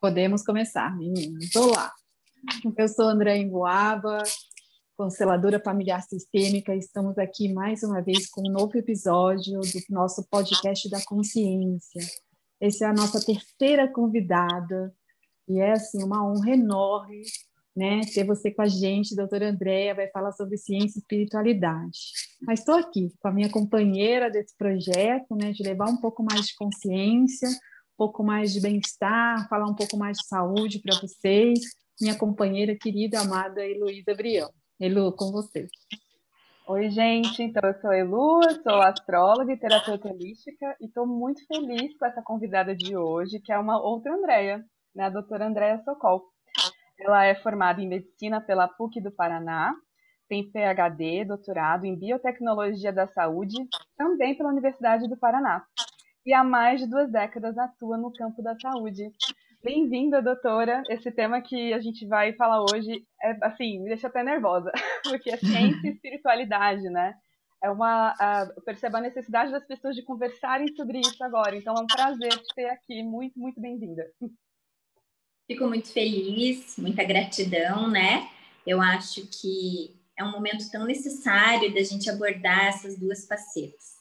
Podemos começar, meninas. Olá! Eu sou André Emboaba, consteladora familiar sistêmica. Estamos aqui mais uma vez com um novo episódio do nosso podcast da consciência. Essa é a nossa terceira convidada e é assim uma honra enorme, né, ter você com a gente, doutora Andréa, vai falar sobre ciência e espiritualidade. Mas estou aqui com a minha companheira desse projeto, né, de levar um pouco mais de consciência, pouco mais de bem-estar, falar um pouco mais de saúde para vocês. Minha companheira querida, amada Heloísa Brião. Elu, com você. Oi, gente. Então, eu sou a Elu, sou astróloga e terapeuta holística e estou muito feliz com essa convidada de hoje, que é uma outra Andréia, né? a doutora Andréia Sokol. Ela é formada em medicina pela PUC do Paraná, tem PhD, doutorado em biotecnologia da saúde, também pela Universidade do Paraná e há mais de duas décadas atua no campo da saúde. Bem-vinda, doutora. Esse tema que a gente vai falar hoje é assim, me deixa até nervosa, porque é ciência e espiritualidade, né? É uma, uh, percebo a necessidade das pessoas de conversarem sobre isso agora. Então é um prazer te ter aqui. Muito, muito bem-vinda. Fico muito feliz, muita gratidão, né? Eu acho que é um momento tão necessário da gente abordar essas duas facetas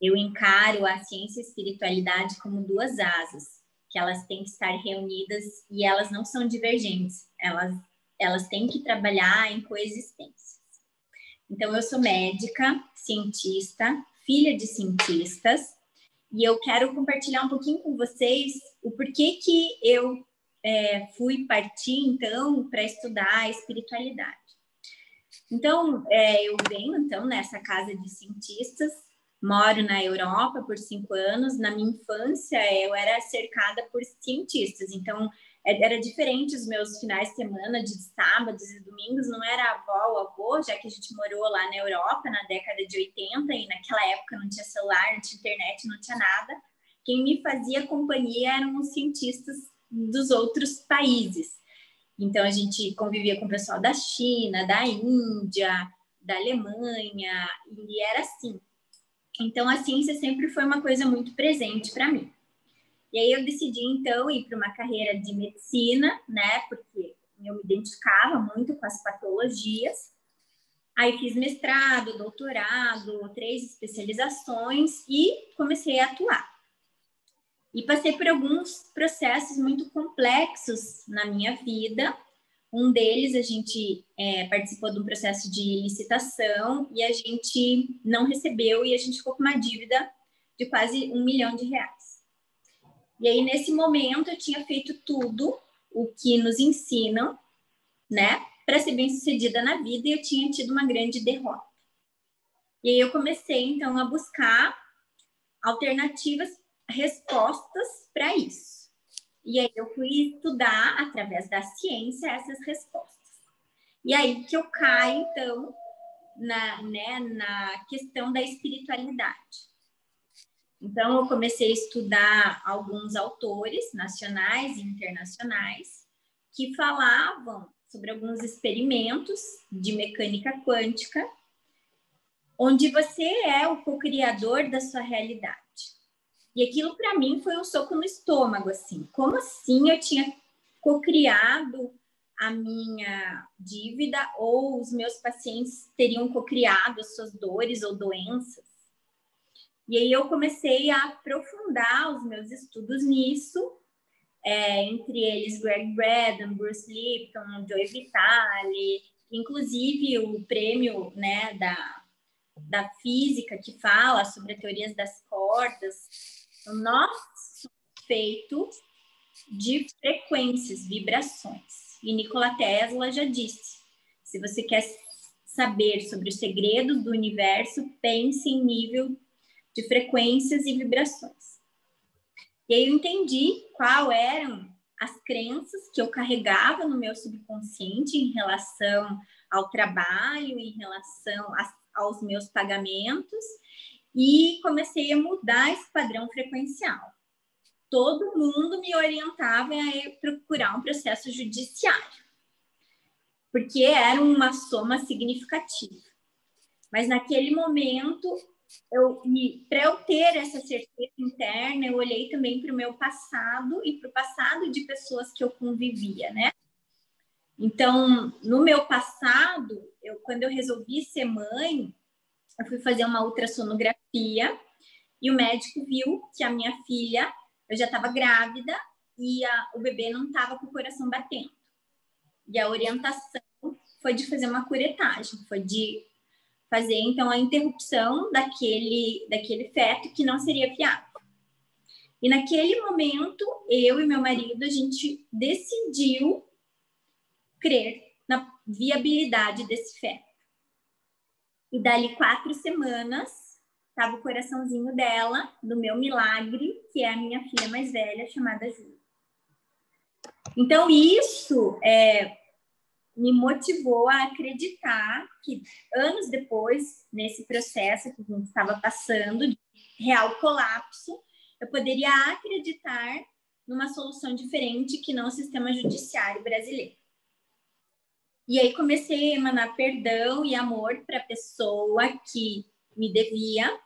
eu encaro a ciência e a espiritualidade como duas asas, que elas têm que estar reunidas e elas não são divergentes, elas, elas têm que trabalhar em coexistência. Então, eu sou médica, cientista, filha de cientistas, e eu quero compartilhar um pouquinho com vocês o porquê que eu é, fui partir, então, para estudar a espiritualidade. Então, é, eu venho, então, nessa casa de cientistas, Moro na Europa por cinco anos. Na minha infância, eu era cercada por cientistas, então é, era diferente os meus finais de semana, de sábados e domingos, não era avó ou avô, já que a gente morou lá na Europa na década de 80 e naquela época não tinha celular, não tinha internet, não tinha nada. Quem me fazia companhia eram os cientistas dos outros países. Então a gente convivia com o pessoal da China, da Índia, da Alemanha, e era assim. Então, a ciência sempre foi uma coisa muito presente para mim. E aí eu decidi, então, ir para uma carreira de medicina, né? Porque eu me identificava muito com as patologias. Aí fiz mestrado, doutorado, três especializações e comecei a atuar. E passei por alguns processos muito complexos na minha vida, um deles, a gente é, participou de um processo de licitação e a gente não recebeu e a gente ficou com uma dívida de quase um milhão de reais. E aí, nesse momento, eu tinha feito tudo o que nos ensinam, né, para ser bem sucedida na vida e eu tinha tido uma grande derrota. E aí, eu comecei, então, a buscar alternativas, respostas para isso. E aí eu fui estudar através da ciência essas respostas. E aí que eu caio, então, na, né, na questão da espiritualidade. Então, eu comecei a estudar alguns autores nacionais e internacionais que falavam sobre alguns experimentos de mecânica quântica, onde você é o co-criador da sua realidade. E aquilo para mim foi um soco no estômago, assim. Como assim eu tinha cocriado a minha dívida ou os meus pacientes teriam cocriado as suas dores ou doenças? E aí eu comecei a aprofundar os meus estudos nisso, é, entre eles Greg Braden, Bruce Lipton, Joe Vitale, inclusive o prêmio né, da, da física que fala sobre teorias das cordas, nós somos feitos de frequências, vibrações. E Nikola Tesla já disse: se você quer saber sobre os segredos do universo, pense em nível de frequências e vibrações. E aí eu entendi qual eram as crenças que eu carregava no meu subconsciente em relação ao trabalho, em relação a, aos meus pagamentos e comecei a mudar esse padrão frequencial. Todo mundo me orientava a procurar um processo judiciário, porque era uma soma significativa. Mas naquele momento para eu ter essa certeza interna, eu olhei também para o meu passado e para o passado de pessoas que eu convivia, né? Então, no meu passado, eu, quando eu resolvi ser mãe, eu fui fazer uma ultrassonografia e o médico viu que a minha filha, eu já estava grávida e a, o bebê não estava com o coração batendo. E a orientação foi de fazer uma curetagem, foi de fazer então a interrupção daquele daquele feto que não seria viável. E naquele momento, eu e meu marido, a gente decidiu crer na viabilidade desse feto. E dali quatro semanas, estava o coraçãozinho dela, do meu milagre, que é a minha filha mais velha, chamada Júlia. Então, isso é, me motivou a acreditar que, anos depois, nesse processo que a gente estava passando, de real colapso, eu poderia acreditar numa solução diferente que não o sistema judiciário brasileiro. E aí comecei a emanar perdão e amor para a pessoa que me devia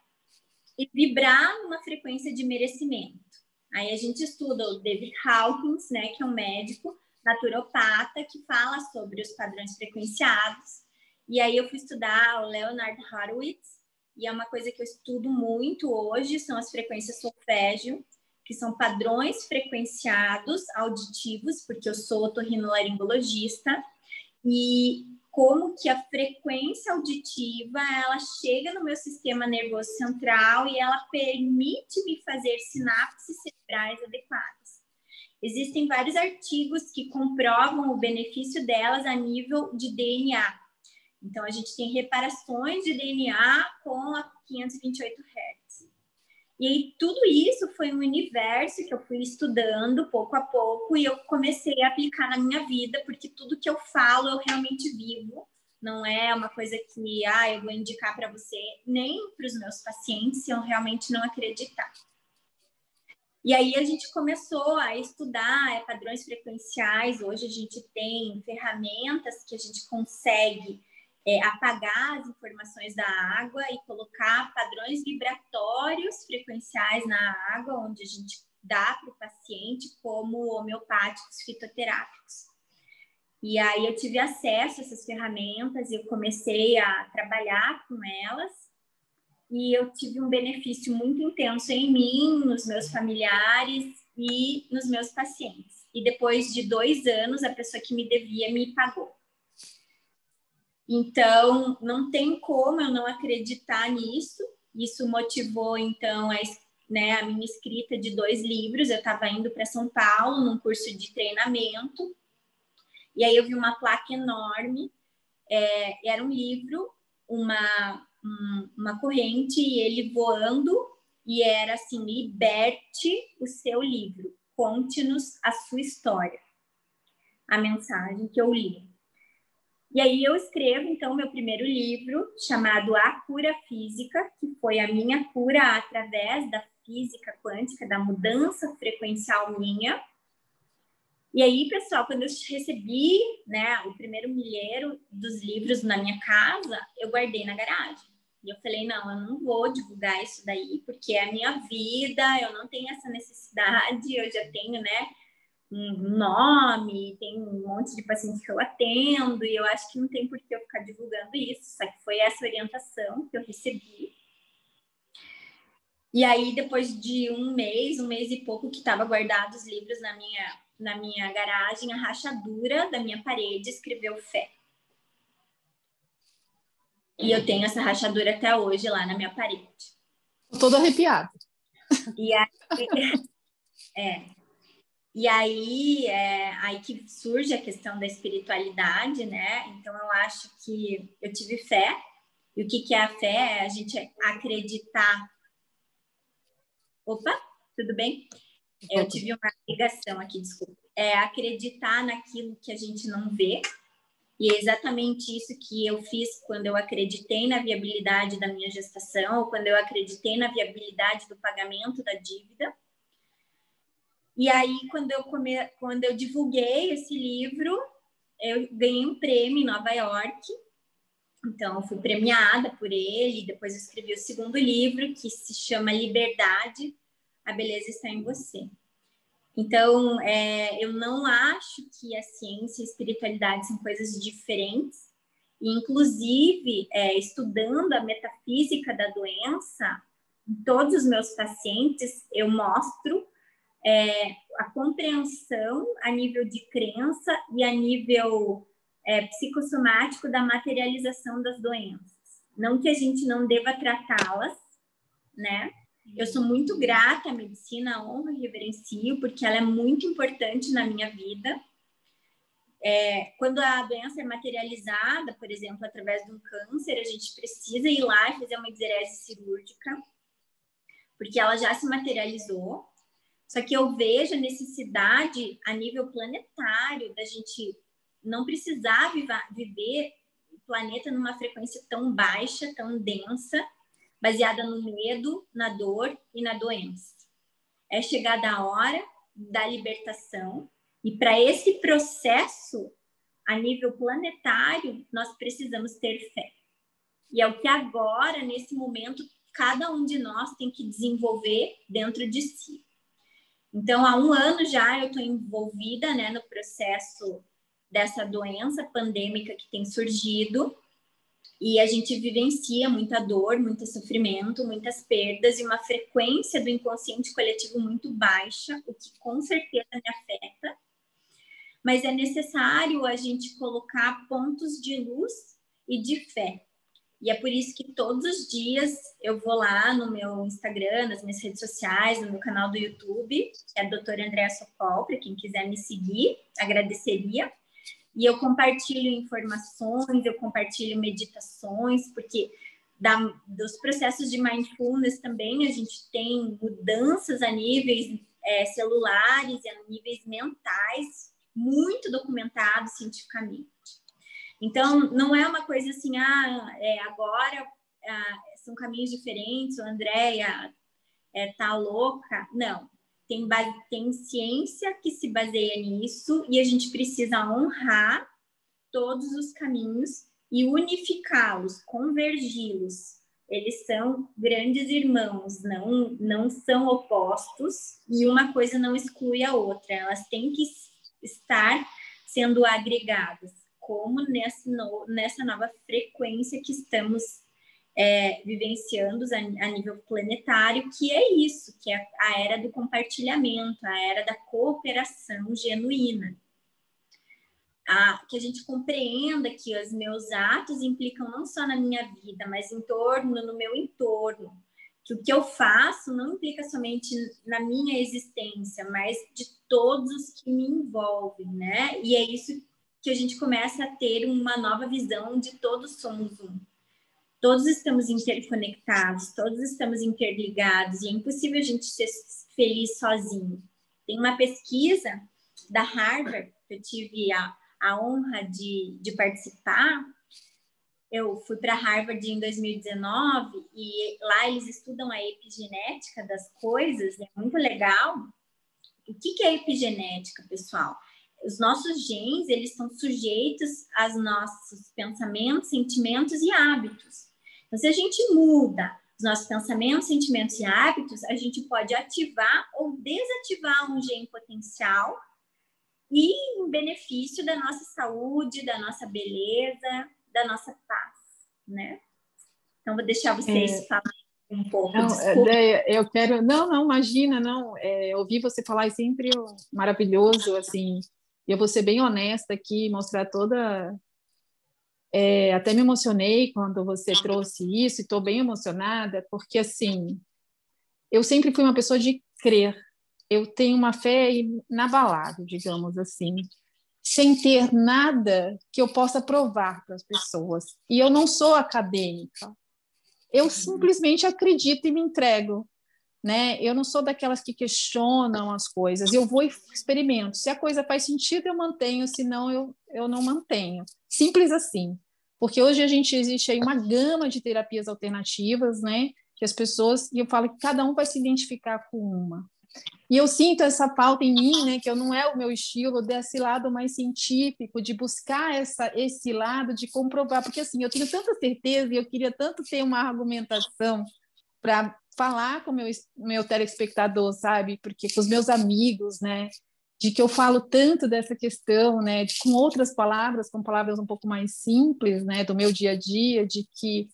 e vibrar numa frequência de merecimento. Aí a gente estuda o David Hawkins, né, que é um médico naturopata que fala sobre os padrões frequenciados. E aí eu fui estudar o Leonard Horowitz, e é uma coisa que eu estudo muito hoje, são as frequências solfégio, que são padrões frequenciados auditivos, porque eu sou otorrinolaringologista, e como que a frequência auditiva ela chega no meu sistema nervoso central e ela permite me fazer sinapses cerebrais adequadas. Existem vários artigos que comprovam o benefício delas a nível de DNA. Então a gente tem reparações de DNA com a 528 Hz. E tudo isso foi um universo que eu fui estudando pouco a pouco e eu comecei a aplicar na minha vida, porque tudo que eu falo eu realmente vivo. Não é uma coisa que ah, eu vou indicar para você, nem para os meus pacientes, se eu realmente não acreditar. E aí a gente começou a estudar é, padrões frequenciais. Hoje a gente tem ferramentas que a gente consegue é, apagar as informações da água e colocar padrões vibratórios frequenciais na água, onde a gente dá para o paciente como homeopáticos fitoterápicos. E aí eu tive acesso a essas ferramentas e eu comecei a trabalhar com elas e eu tive um benefício muito intenso em mim, nos meus familiares e nos meus pacientes. E depois de dois anos, a pessoa que me devia me pagou. Então, não tem como eu não acreditar nisso. Isso motivou, então, a, né, a minha escrita de dois livros. Eu estava indo para São Paulo num curso de treinamento, e aí eu vi uma placa enorme. É, era um livro, uma, um, uma corrente, e ele voando, e era assim: liberte o seu livro, conte-nos a sua história. A mensagem que eu li. E aí eu escrevo, então, meu primeiro livro, chamado A Cura Física, que foi a minha cura através da física quântica, da mudança frequencial minha. E aí, pessoal, quando eu recebi né, o primeiro milheiro dos livros na minha casa, eu guardei na garagem. E eu falei, não, eu não vou divulgar isso daí, porque é a minha vida, eu não tenho essa necessidade, eu já tenho, né, um nome, tem um monte de pacientes que eu atendo, e eu acho que não tem por que eu ficar divulgando isso, só que foi essa orientação que eu recebi. E aí, depois de um mês, um mês e pouco que estava guardado os livros na minha, na minha garagem, a rachadura da minha parede escreveu fé. E eu tenho essa rachadura até hoje lá na minha parede. Tô todo arrepiado. E aí, é, e aí, é aí que surge a questão da espiritualidade, né? Então, eu acho que eu tive fé. E o que, que é a fé? É a gente acreditar. Opa, tudo bem? Eu tive uma ligação aqui, desculpa. É acreditar naquilo que a gente não vê. E é exatamente isso que eu fiz quando eu acreditei na viabilidade da minha gestação, ou quando eu acreditei na viabilidade do pagamento da dívida e aí, quando eu, come... quando eu divulguei esse livro, eu ganhei um prêmio em Nova York, Então, fui premiada por ele. Depois, eu escrevi o segundo livro, que se chama Liberdade: A Beleza Está em Você. Então, é, eu não acho que a ciência e a espiritualidade são coisas diferentes. E, inclusive, é, estudando a metafísica da doença, em todos os meus pacientes, eu mostro é, a compreensão a nível de crença e a nível é, psicossomático da materialização das doenças. Não que a gente não deva tratá-las, né? Eu sou muito grata à medicina, honro e reverencio, porque ela é muito importante na minha vida. É, quando a doença é materializada, por exemplo, através de um câncer, a gente precisa ir lá e fazer uma exerese cirúrgica, porque ela já se materializou. Só que eu vejo a necessidade a nível planetário da gente não precisar viver o planeta numa frequência tão baixa, tão densa, baseada no medo, na dor e na doença. É chegada a hora da libertação e para esse processo a nível planetário nós precisamos ter fé. E é o que agora nesse momento cada um de nós tem que desenvolver dentro de si. Então, há um ano já eu estou envolvida né, no processo dessa doença pandêmica que tem surgido e a gente vivencia muita dor, muito sofrimento, muitas perdas e uma frequência do inconsciente coletivo muito baixa, o que com certeza me afeta. Mas é necessário a gente colocar pontos de luz e de fé. E é por isso que todos os dias eu vou lá no meu Instagram, nas minhas redes sociais, no meu canal do YouTube, que é doutora Andréa Socol, para quem quiser me seguir, agradeceria. E eu compartilho informações, eu compartilho meditações, porque da, dos processos de mindfulness também a gente tem mudanças a níveis é, celulares e a níveis mentais, muito documentado cientificamente. Então, não é uma coisa assim, ah, é, agora ah, são caminhos diferentes, o Andréia é, tá louca. Não, tem, tem ciência que se baseia nisso e a gente precisa honrar todos os caminhos e unificá-los, convergi-los. Eles são grandes irmãos, não, não são opostos e uma coisa não exclui a outra, elas têm que estar sendo agregadas, como nessa, no, nessa nova frequência que estamos é, vivenciando a, a, nível planetário, que é isso, que é a era do compartilhamento, a era da cooperação genuína. A, que a gente compreenda que os meus atos implicam não só na minha vida, mas em torno, no meu entorno. Que o que eu faço não implica somente na minha existência, mas de todos os que me envolvem, né? E é isso que a gente começa a ter uma nova visão de todos somos um Todos estamos interconectados, todos estamos interligados e é impossível a gente ser feliz sozinho. Tem uma pesquisa da Harvard, que eu tive a, a honra de, de participar. Eu fui para Harvard em 2019 e lá eles estudam a epigenética das coisas, é muito legal. O que, que é epigenética, pessoal? Os nossos genes, eles estão sujeitos aos nossos pensamentos, sentimentos e hábitos. Então, se a gente muda os nossos pensamentos, sentimentos e hábitos, a gente pode ativar ou desativar um gene potencial e em benefício da nossa saúde, da nossa beleza, da nossa paz, né? Então, vou deixar vocês é... falarem um pouco. Não, é, eu quero, não, não, imagina, não. É, ouvir você falar é sempre maravilhoso, assim. E eu vou ser bem honesta aqui, mostrar toda é, até me emocionei quando você trouxe isso, e estou bem emocionada, porque assim, eu sempre fui uma pessoa de crer. Eu tenho uma fé inabalável, digamos assim, sem ter nada que eu possa provar para as pessoas. E eu não sou acadêmica. Eu simplesmente acredito e me entrego. Né? Eu não sou daquelas que questionam as coisas. Eu vou e experimento. Se a coisa faz sentido, eu mantenho, se não, eu, eu não mantenho. Simples assim. Porque hoje a gente existe aí uma gama de terapias alternativas, né? Que as pessoas, e eu falo que cada um vai se identificar com uma. E eu sinto essa falta em mim, né, que eu não é o meu estilo desse lado mais científico, de buscar essa esse lado de comprovar, porque assim, eu tenho tanta certeza e eu queria tanto ter uma argumentação para falar com meu meu telespectador, sabe? Porque com os meus amigos, né, de que eu falo tanto dessa questão, né, de, com outras palavras, com palavras um pouco mais simples, né, do meu dia a dia, de que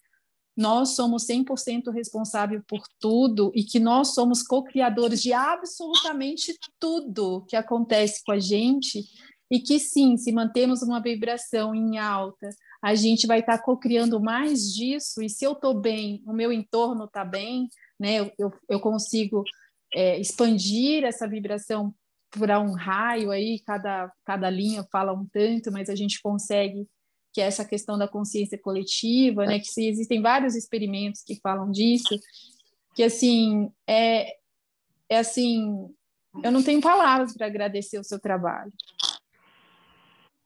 nós somos 100% responsáveis por tudo e que nós somos co-criadores de absolutamente tudo que acontece com a gente e que sim, se mantemos uma vibração em alta, a gente vai estar tá co-criando mais disso e se eu estou bem, o meu entorno está bem, né, eu, eu, eu consigo é, expandir essa vibração para um raio aí, cada, cada linha fala um tanto, mas a gente consegue que é essa questão da consciência coletiva, né, que se, existem vários experimentos que falam disso, que assim, é, é assim, eu não tenho palavras para agradecer o seu trabalho.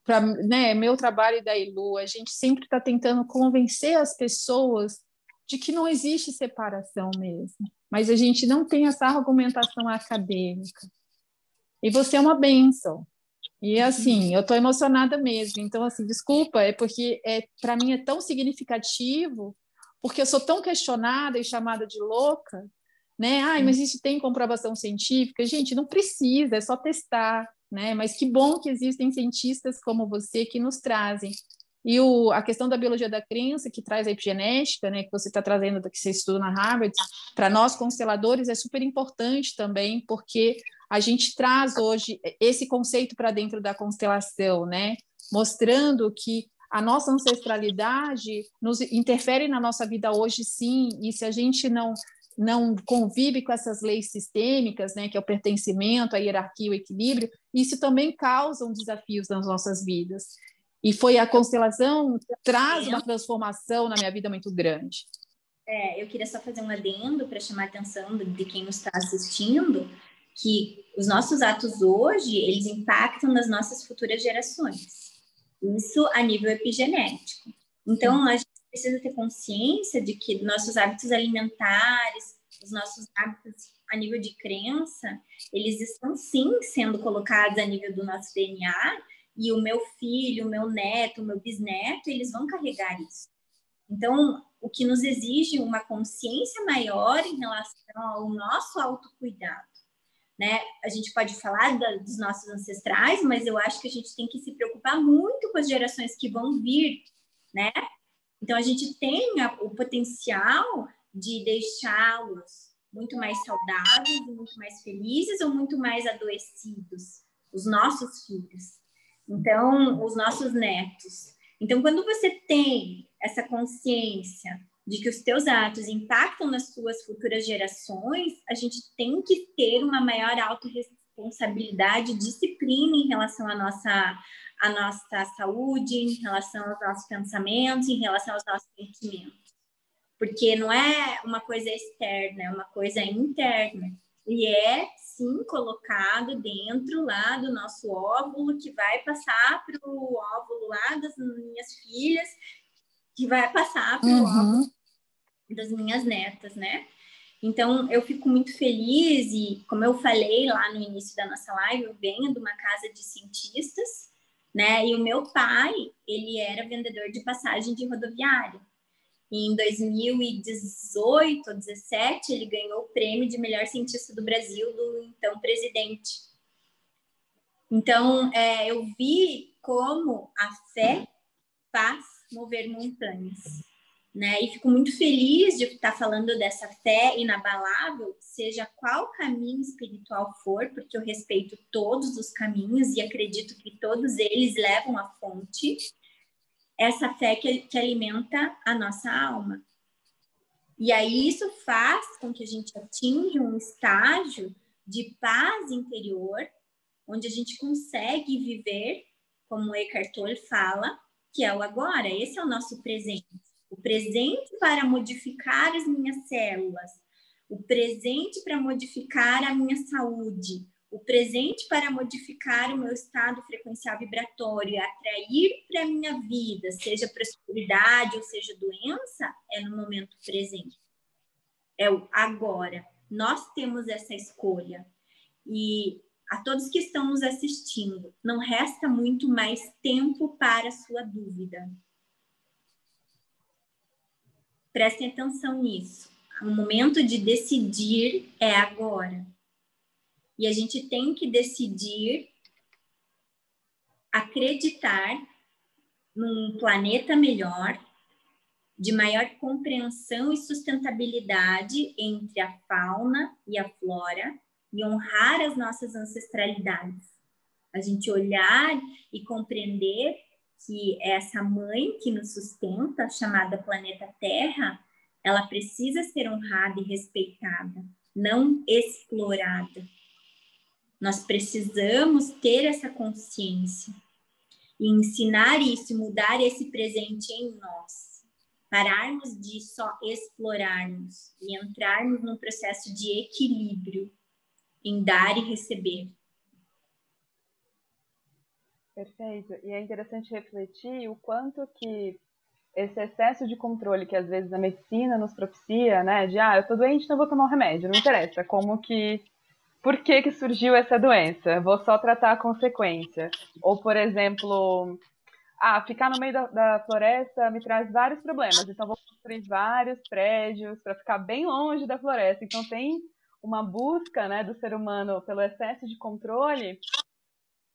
Para né, meu trabalho da Ilu, a gente sempre está tentando convencer as pessoas de que não existe separação mesmo, mas a gente não tem essa argumentação acadêmica. E você é uma benção. E assim, eu estou emocionada mesmo. Então, assim, desculpa, é porque é, para mim é tão significativo, porque eu sou tão questionada e chamada de louca, né? Ai, mas isso tem comprovação científica? Gente, não precisa, é só testar, né? Mas que bom que existem cientistas como você que nos trazem e o, a questão da biologia da crença, que traz a epigenética, né, que você está trazendo, que você estuda na Harvard, para nós consteladores é super importante também, porque a gente traz hoje esse conceito para dentro da constelação, né, mostrando que a nossa ancestralidade nos interfere na nossa vida hoje, sim, e se a gente não não convive com essas leis sistêmicas, né, que é o pertencimento, a hierarquia, o equilíbrio, isso também causa desafios nas nossas vidas. E foi a constelação traz uma transformação na minha vida muito grande. É, eu queria só fazer um adendo para chamar a atenção de quem nos está assistindo, que os nossos atos hoje, eles impactam nas nossas futuras gerações. Isso a nível epigenético. Então, a gente precisa ter consciência de que nossos hábitos alimentares, os nossos hábitos a nível de crença, eles estão sim sendo colocados a nível do nosso DNA e o meu filho, o meu neto, o meu bisneto, eles vão carregar isso. Então, o que nos exige uma consciência maior em relação ao nosso autocuidado. Né? A gente pode falar da, dos nossos ancestrais, mas eu acho que a gente tem que se preocupar muito com as gerações que vão vir, né? Então a gente tem a, o potencial de deixá-los muito mais saudáveis, muito mais felizes ou muito mais adoecidos, os nossos filhos. Então, os nossos netos. Então, quando você tem essa consciência de que os teus atos impactam nas suas futuras gerações, a gente tem que ter uma maior autorresponsabilidade, disciplina em relação à nossa, à nossa saúde, em relação aos nossos pensamentos, em relação aos nossos sentimentos. Porque não é uma coisa externa, é uma coisa interna. E é sim colocado dentro lá do nosso óvulo, que vai passar para o óvulo lá das minhas filhas, que vai passar para o uhum. óvulo das minhas netas, né? Então, eu fico muito feliz e, como eu falei lá no início da nossa live, eu venho de uma casa de cientistas, né? E o meu pai, ele era vendedor de passagem de rodoviária. Em 2018 ou 2017, ele ganhou o prêmio de melhor cientista do Brasil do então presidente. Então, é, eu vi como a fé faz mover montanhas. Né? E fico muito feliz de estar falando dessa fé inabalável, seja qual caminho espiritual for, porque eu respeito todos os caminhos e acredito que todos eles levam à fonte essa fé que, que alimenta a nossa alma. E aí isso faz com que a gente atinja um estágio de paz interior, onde a gente consegue viver, como o Eckhart Tolle fala, que é o agora. Esse é o nosso presente. O presente para modificar as minhas células, o presente para modificar a minha saúde, o presente para modificar o meu estado frequencial vibratório, atrair para a minha vida, seja prosperidade ou seja doença, é no momento presente. É o agora. Nós temos essa escolha. E a todos que estão nos assistindo, não resta muito mais tempo para sua dúvida. Prestem atenção nisso. O momento de decidir é agora. E a gente tem que decidir acreditar num planeta melhor, de maior compreensão e sustentabilidade entre a fauna e a flora e honrar as nossas ancestralidades. A gente olhar e compreender que essa mãe que nos sustenta, chamada planeta Terra, ela precisa ser honrada e respeitada, não explorada. Nós precisamos ter essa consciência e ensinar isso, mudar esse presente em nós. Pararmos de só explorarmos e entrarmos num processo de equilíbrio em dar e receber. Perfeito. E é interessante refletir o quanto que esse excesso de controle que às vezes a medicina nos propicia, né? De ah, eu tô doente, então vou tomar um remédio. Não interessa como que por que, que surgiu essa doença? Vou só tratar a consequência. Ou, por exemplo, ah, ficar no meio da, da floresta me traz vários problemas, então vou construir vários prédios para ficar bem longe da floresta. Então tem uma busca né, do ser humano pelo excesso de controle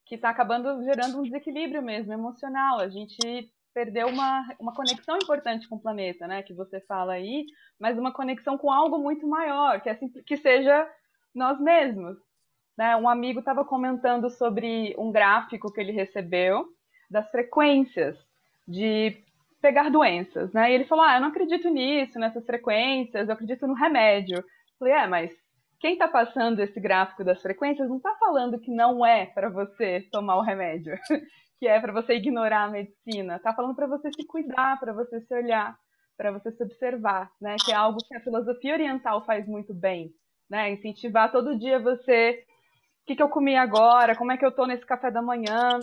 que está acabando gerando um desequilíbrio mesmo emocional. A gente perdeu uma, uma conexão importante com o planeta, né? Que você fala aí, mas uma conexão com algo muito maior, que, é, que seja nós mesmos. Né? Um amigo estava comentando sobre um gráfico que ele recebeu das frequências de pegar doenças, né? E ele falou: "Ah, eu não acredito nisso, nessas frequências, eu acredito no remédio". Eu falei: "É, mas quem está passando esse gráfico das frequências não está falando que não é para você tomar o remédio, que é para você ignorar a medicina. Está falando para você se cuidar, para você se olhar, para você se observar, né? Que é algo que a filosofia oriental faz muito bem né? Incentivar todo dia você. O que, que eu comi agora? Como é que eu estou nesse café da manhã?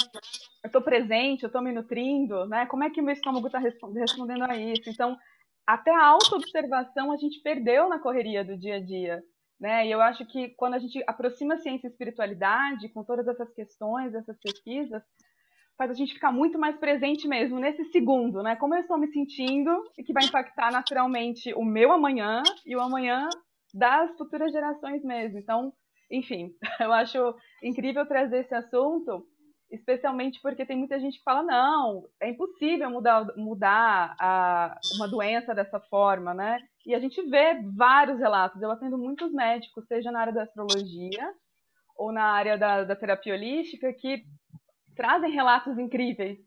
Eu estou presente? Eu estou me nutrindo? Né? Como é que meu estômago está respondendo a isso? Então, até a auto-observação a gente perdeu na correria do dia a dia. Né? E eu acho que quando a gente aproxima ciência e espiritualidade com todas essas questões, essas pesquisas, faz a gente ficar muito mais presente mesmo nesse segundo, né? Como eu estou me sentindo e que vai impactar naturalmente o meu amanhã e o amanhã das futuras gerações mesmo. Então, enfim, eu acho incrível trazer esse assunto, especialmente porque tem muita gente que fala, não, é impossível mudar, mudar a, uma doença dessa forma, né? E a gente vê vários relatos. Eu atendo muitos médicos, seja na área da astrologia ou na área da, da terapia holística, que trazem relatos incríveis,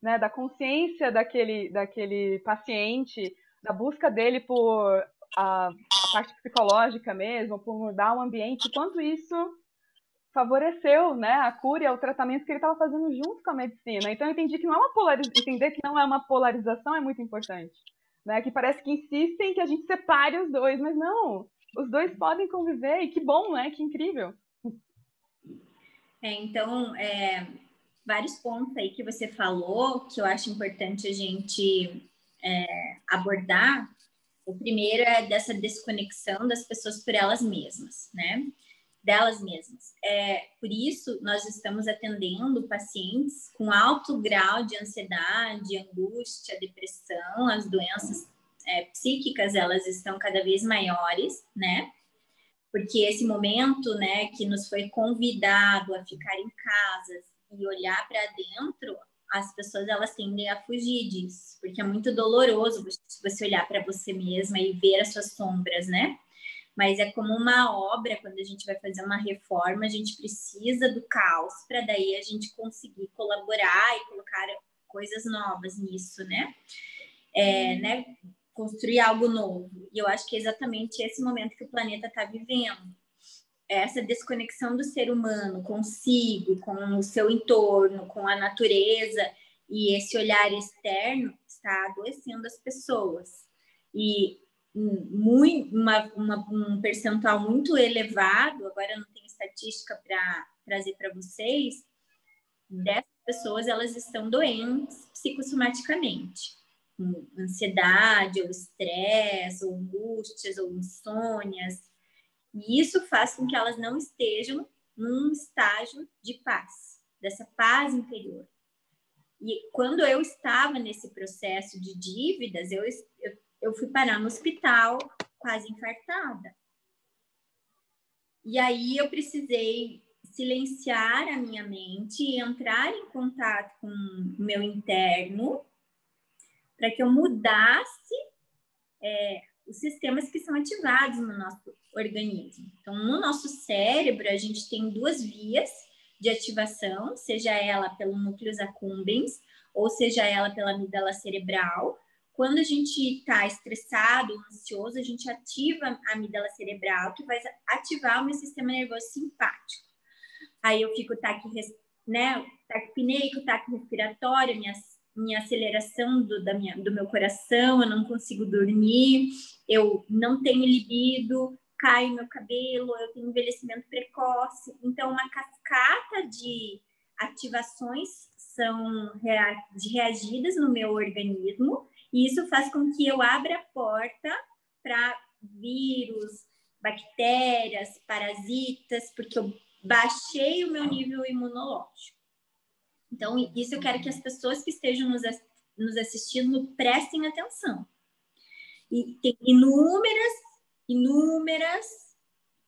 né? Da consciência daquele, daquele paciente, da busca dele por a, a parte psicológica mesmo, por mudar o ambiente, quanto isso favoreceu né, a cura e o tratamento que ele estava fazendo junto com a medicina. Então eu entendi que não é uma polarização, entender que não é uma polarização é muito importante. Né? Que parece que insistem que a gente separe os dois, mas não, os dois podem conviver e que bom, né? Que incrível. É, então, é, vários pontos aí que você falou que eu acho importante a gente é, abordar o primeiro é dessa desconexão das pessoas por elas mesmas, né? Delas mesmas. É, por isso, nós estamos atendendo pacientes com alto grau de ansiedade, angústia, depressão, as doenças é, psíquicas, elas estão cada vez maiores, né? Porque esse momento, né, que nos foi convidado a ficar em casa e olhar para dentro, as pessoas elas tendem a fugir disso, porque é muito doloroso você olhar para você mesma e ver as suas sombras, né? Mas é como uma obra, quando a gente vai fazer uma reforma, a gente precisa do caos para daí a gente conseguir colaborar e colocar coisas novas nisso, né? É, uhum. né? Construir algo novo. E eu acho que é exatamente esse momento que o planeta está vivendo essa desconexão do ser humano consigo, com o seu entorno, com a natureza e esse olhar externo está adoecendo as pessoas. E muito, uma, uma, um percentual muito elevado, agora eu não tenho estatística para trazer para vocês, dessas pessoas elas estão doentes psicossomaticamente, com ansiedade, ou estresse, ou angústias, ou insônias, e isso faz com que elas não estejam num estágio de paz, dessa paz interior. E quando eu estava nesse processo de dívidas, eu, eu, eu fui parar no hospital quase infartada. E aí eu precisei silenciar a minha mente e entrar em contato com o meu interno para que eu mudasse é, os sistemas que são ativados no nosso organismo. Então, no nosso cérebro, a gente tem duas vias de ativação, seja ela pelo núcleo accumbens ou seja ela pela amígdala cerebral. Quando a gente está estressado, ansioso, a gente ativa a amígdala cerebral, que vai ativar o meu sistema nervoso simpático. Aí eu fico taque, né, taquipneico, taque respiratório, minha, minha aceleração do, da minha, do meu coração, eu não consigo dormir, eu não tenho libido, cai meu cabelo, eu tenho envelhecimento precoce. Então, uma cascata de ativações são reagidas no meu organismo, e isso faz com que eu abra a porta para vírus, bactérias, parasitas, porque eu baixei o meu nível imunológico. Então, isso eu quero que as pessoas que estejam nos, nos assistindo prestem atenção. E tem inúmeras inúmeras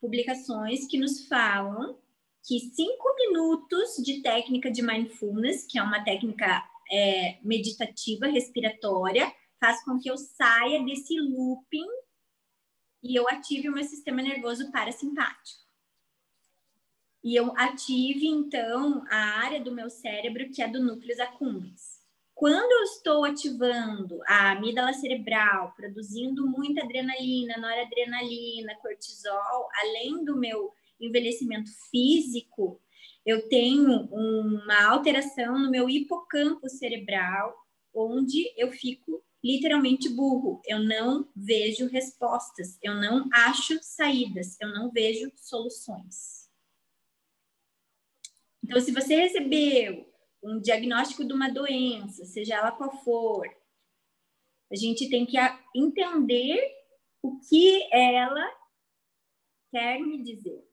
publicações que nos falam que cinco minutos de técnica de mindfulness, que é uma técnica é, meditativa respiratória, faz com que eu saia desse looping e eu ative o meu sistema nervoso parasimpático. E eu ative, então, a área do meu cérebro que é do núcleo accumbens. Quando eu estou ativando a amígdala cerebral, produzindo muita adrenalina, noradrenalina, cortisol, além do meu envelhecimento físico, eu tenho uma alteração no meu hipocampo cerebral, onde eu fico literalmente burro. Eu não vejo respostas, eu não acho saídas, eu não vejo soluções. Então, se você recebeu um diagnóstico de uma doença, seja ela qual for, a gente tem que entender o que ela quer me dizer.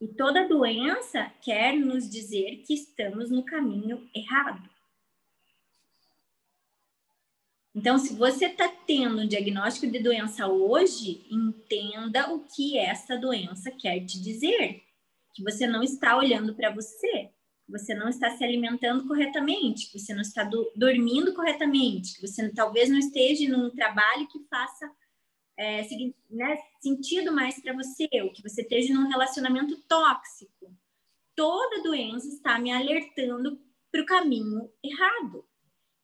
E toda doença quer nos dizer que estamos no caminho errado. Então, se você está tendo um diagnóstico de doença hoje, entenda o que essa doença quer te dizer. Que você não está olhando para você, você não está se alimentando corretamente, que você não está do, dormindo corretamente, que você talvez não esteja num trabalho que faça é, né, sentido mais para você, ou que você esteja num relacionamento tóxico. Toda doença está me alertando para o caminho errado.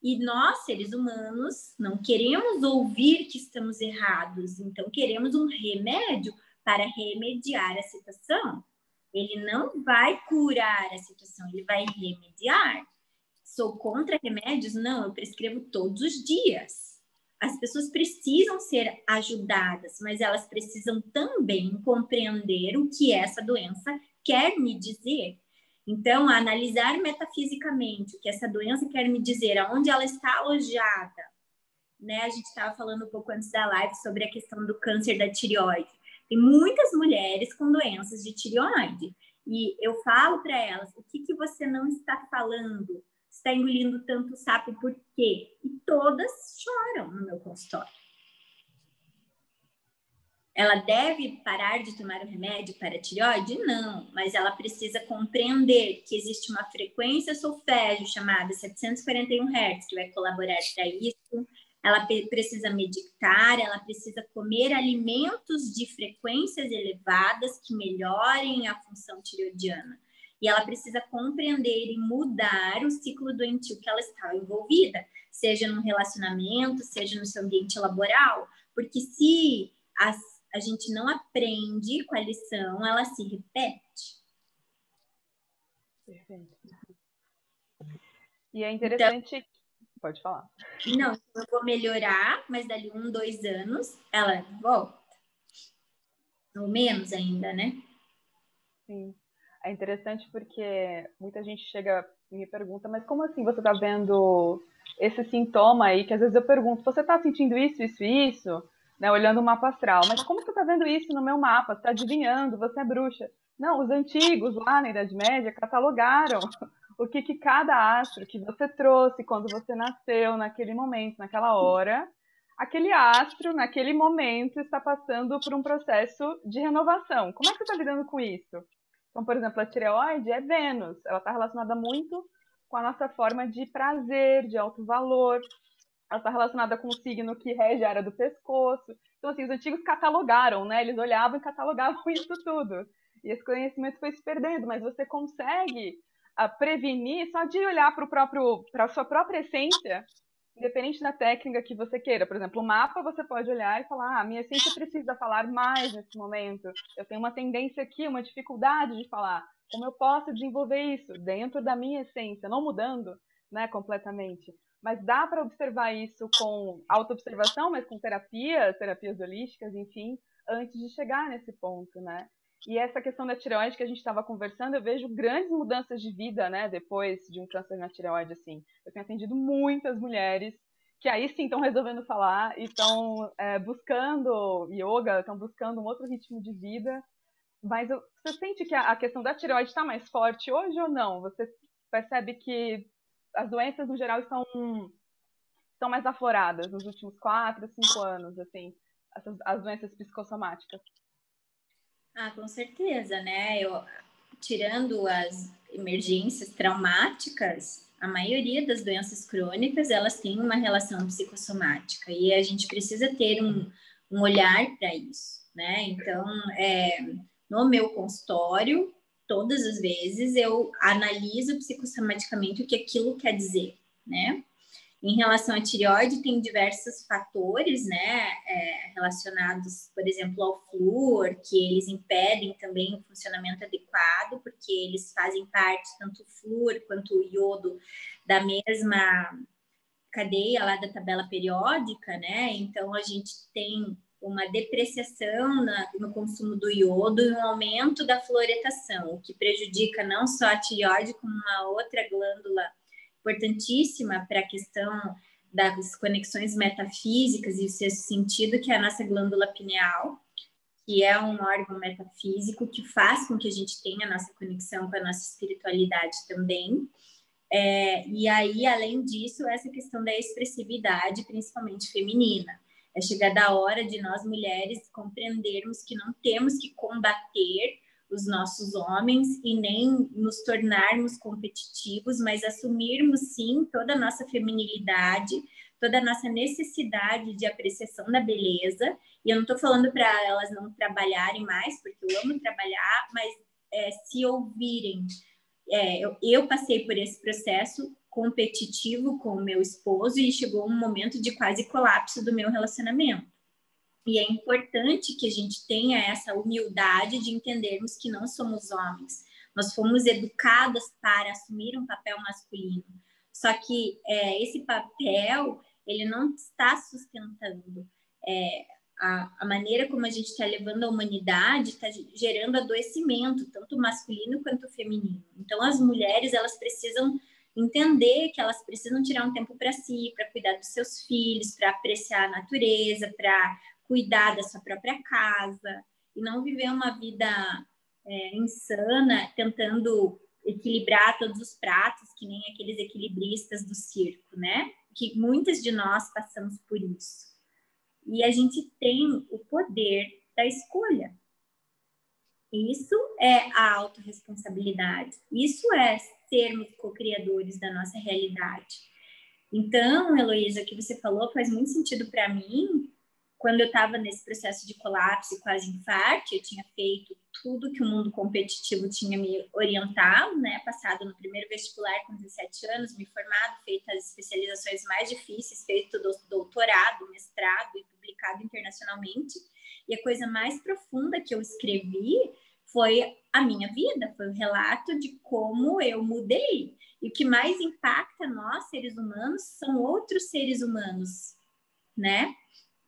E nós, seres humanos, não queremos ouvir que estamos errados, então queremos um remédio para remediar a situação. Ele não vai curar a situação, ele vai remediar. Sou contra remédios? Não, eu prescrevo todos os dias. As pessoas precisam ser ajudadas, mas elas precisam também compreender o que essa doença quer me dizer. Então, analisar metafisicamente o que essa doença quer me dizer, aonde ela está alojada. Né? A gente estava falando um pouco antes da live sobre a questão do câncer da tireoide. Tem muitas mulheres com doenças de tireoide. E eu falo para elas: o que, que você não está falando? Está engolindo tanto sapo por quê? E todas choram no meu consultório. Ela deve parar de tomar o remédio para tireoide? Não, mas ela precisa compreender que existe uma frequência solfégio chamada 741 Hz que vai colaborar para isso ela precisa meditar, ela precisa comer alimentos de frequências elevadas que melhorem a função tireoidiana. E ela precisa compreender e mudar o ciclo doentio que ela está envolvida, seja no relacionamento, seja no seu ambiente laboral, porque se as, a gente não aprende com a lição, ela se repete. Perfeito. E é interessante então, Pode falar. Não, eu vou melhorar, mas dali um, dois anos ela volta. Ou menos ainda, né? Sim. É interessante porque muita gente chega e me pergunta, mas como assim você está vendo esse sintoma aí? Que às vezes eu pergunto, você está sentindo isso, isso, isso? Né, olhando o mapa astral, mas como você está vendo isso no meu mapa? Você está adivinhando, você é bruxa. Não, os antigos lá na Idade Média catalogaram o que, que cada astro que você trouxe quando você nasceu, naquele momento, naquela hora, aquele astro, naquele momento, está passando por um processo de renovação. Como é que você está lidando com isso? Então, por exemplo, a tireoide é Vênus, ela está relacionada muito com a nossa forma de prazer, de alto valor. Ela está relacionada com o signo que rege a área do pescoço. Então, assim, os antigos catalogaram, né? Eles olhavam e catalogavam isso tudo. E esse conhecimento foi se perdendo, mas você consegue uh, prevenir só de olhar para o próprio, para a sua própria essência, independente da técnica que você queira. Por exemplo, o mapa você pode olhar e falar: ah, minha essência precisa falar mais nesse momento. Eu tenho uma tendência aqui, uma dificuldade de falar. Como eu posso desenvolver isso dentro da minha essência, não mudando, né, completamente. Mas dá para observar isso com autoobservação, mas com terapias, terapias holísticas, enfim, antes de chegar nesse ponto, né? E essa questão da tireoide que a gente estava conversando, eu vejo grandes mudanças de vida, né, depois de um câncer na tireoide, assim. Eu tenho atendido muitas mulheres que aí sim estão resolvendo falar e estão é, buscando yoga, estão buscando um outro ritmo de vida. Mas eu, você sente que a, a questão da tireoide está mais forte hoje ou não? Você percebe que as doenças no geral estão, estão mais afloradas nos últimos quatro, cinco anos, assim, essas, as doenças psicossomáticas? Ah, com certeza, né? Eu, tirando as emergências traumáticas, a maioria das doenças crônicas elas têm uma relação psicossomática e a gente precisa ter um, um olhar para isso, né? Então, é, no meu consultório, todas as vezes eu analiso psicossomaticamente o que aquilo quer dizer, né? Em relação à tireoide, tem diversos fatores, né, é, relacionados, por exemplo, ao flúor, que eles impedem também o funcionamento adequado, porque eles fazem parte, tanto o flúor quanto o iodo, da mesma cadeia lá da tabela periódica, né? Então, a gente tem uma depreciação na, no consumo do iodo e um aumento da fluoretação, o que prejudica não só a tireoide, como uma outra glândula importantíssima para a questão das conexões metafísicas e o sexto sentido, que é a nossa glândula pineal, que é um órgão metafísico que faz com que a gente tenha a nossa conexão com a nossa espiritualidade também. É, e aí, além disso, essa questão da expressividade, principalmente feminina. É chegada a hora de nós mulheres compreendermos que não temos que combater os nossos homens e nem nos tornarmos competitivos, mas assumirmos sim toda a nossa feminilidade, toda a nossa necessidade de apreciação da beleza. E eu não estou falando para elas não trabalharem mais, porque eu amo trabalhar, mas é, se ouvirem. É, eu, eu passei por esse processo competitivo com o meu esposo e chegou um momento de quase colapso do meu relacionamento. E é importante que a gente tenha essa humildade de entendermos que não somos homens. Nós fomos educadas para assumir um papel masculino. Só que é, esse papel ele não está sustentando é, a, a, maneira como a gente está levando a humanidade, está gerando adoecimento, tanto masculino quanto feminino. Então, as mulheres elas precisam entender que elas precisam tirar um tempo para si, para cuidar dos seus filhos, para apreciar a natureza, para cuidar da sua própria casa e não viver uma vida é, insana tentando equilibrar todos os pratos, que nem aqueles equilibristas do circo, né? Que muitas de nós passamos por isso. E a gente tem o poder da escolha. Isso é a autorresponsabilidade. Isso é sermos co-criadores da nossa realidade. Então, Heloísa, o que você falou faz muito sentido para mim, quando eu estava nesse processo de colapso e quase infarto, eu tinha feito tudo que o mundo competitivo tinha me orientado, né? Passado no primeiro vestibular com 17 anos, me formado, feito as especializações mais difíceis, feito doutorado, mestrado e publicado internacionalmente. E a coisa mais profunda que eu escrevi foi a minha vida, foi o relato de como eu mudei. E o que mais impacta nós, seres humanos, são outros seres humanos, né?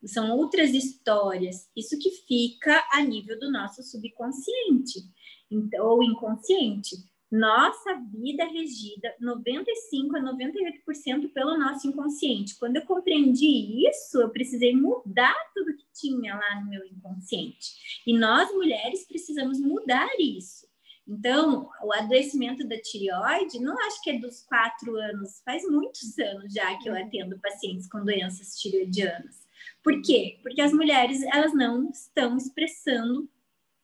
São outras histórias. Isso que fica a nível do nosso subconsciente então, ou inconsciente. Nossa vida é regida 95 a 98% pelo nosso inconsciente. Quando eu compreendi isso, eu precisei mudar tudo que tinha lá no meu inconsciente. E nós mulheres precisamos mudar isso. Então, o adoecimento da tireoide, não acho que é dos quatro anos, faz muitos anos já que eu atendo pacientes com doenças tireoidianas. Por quê? Porque as mulheres, elas não estão expressando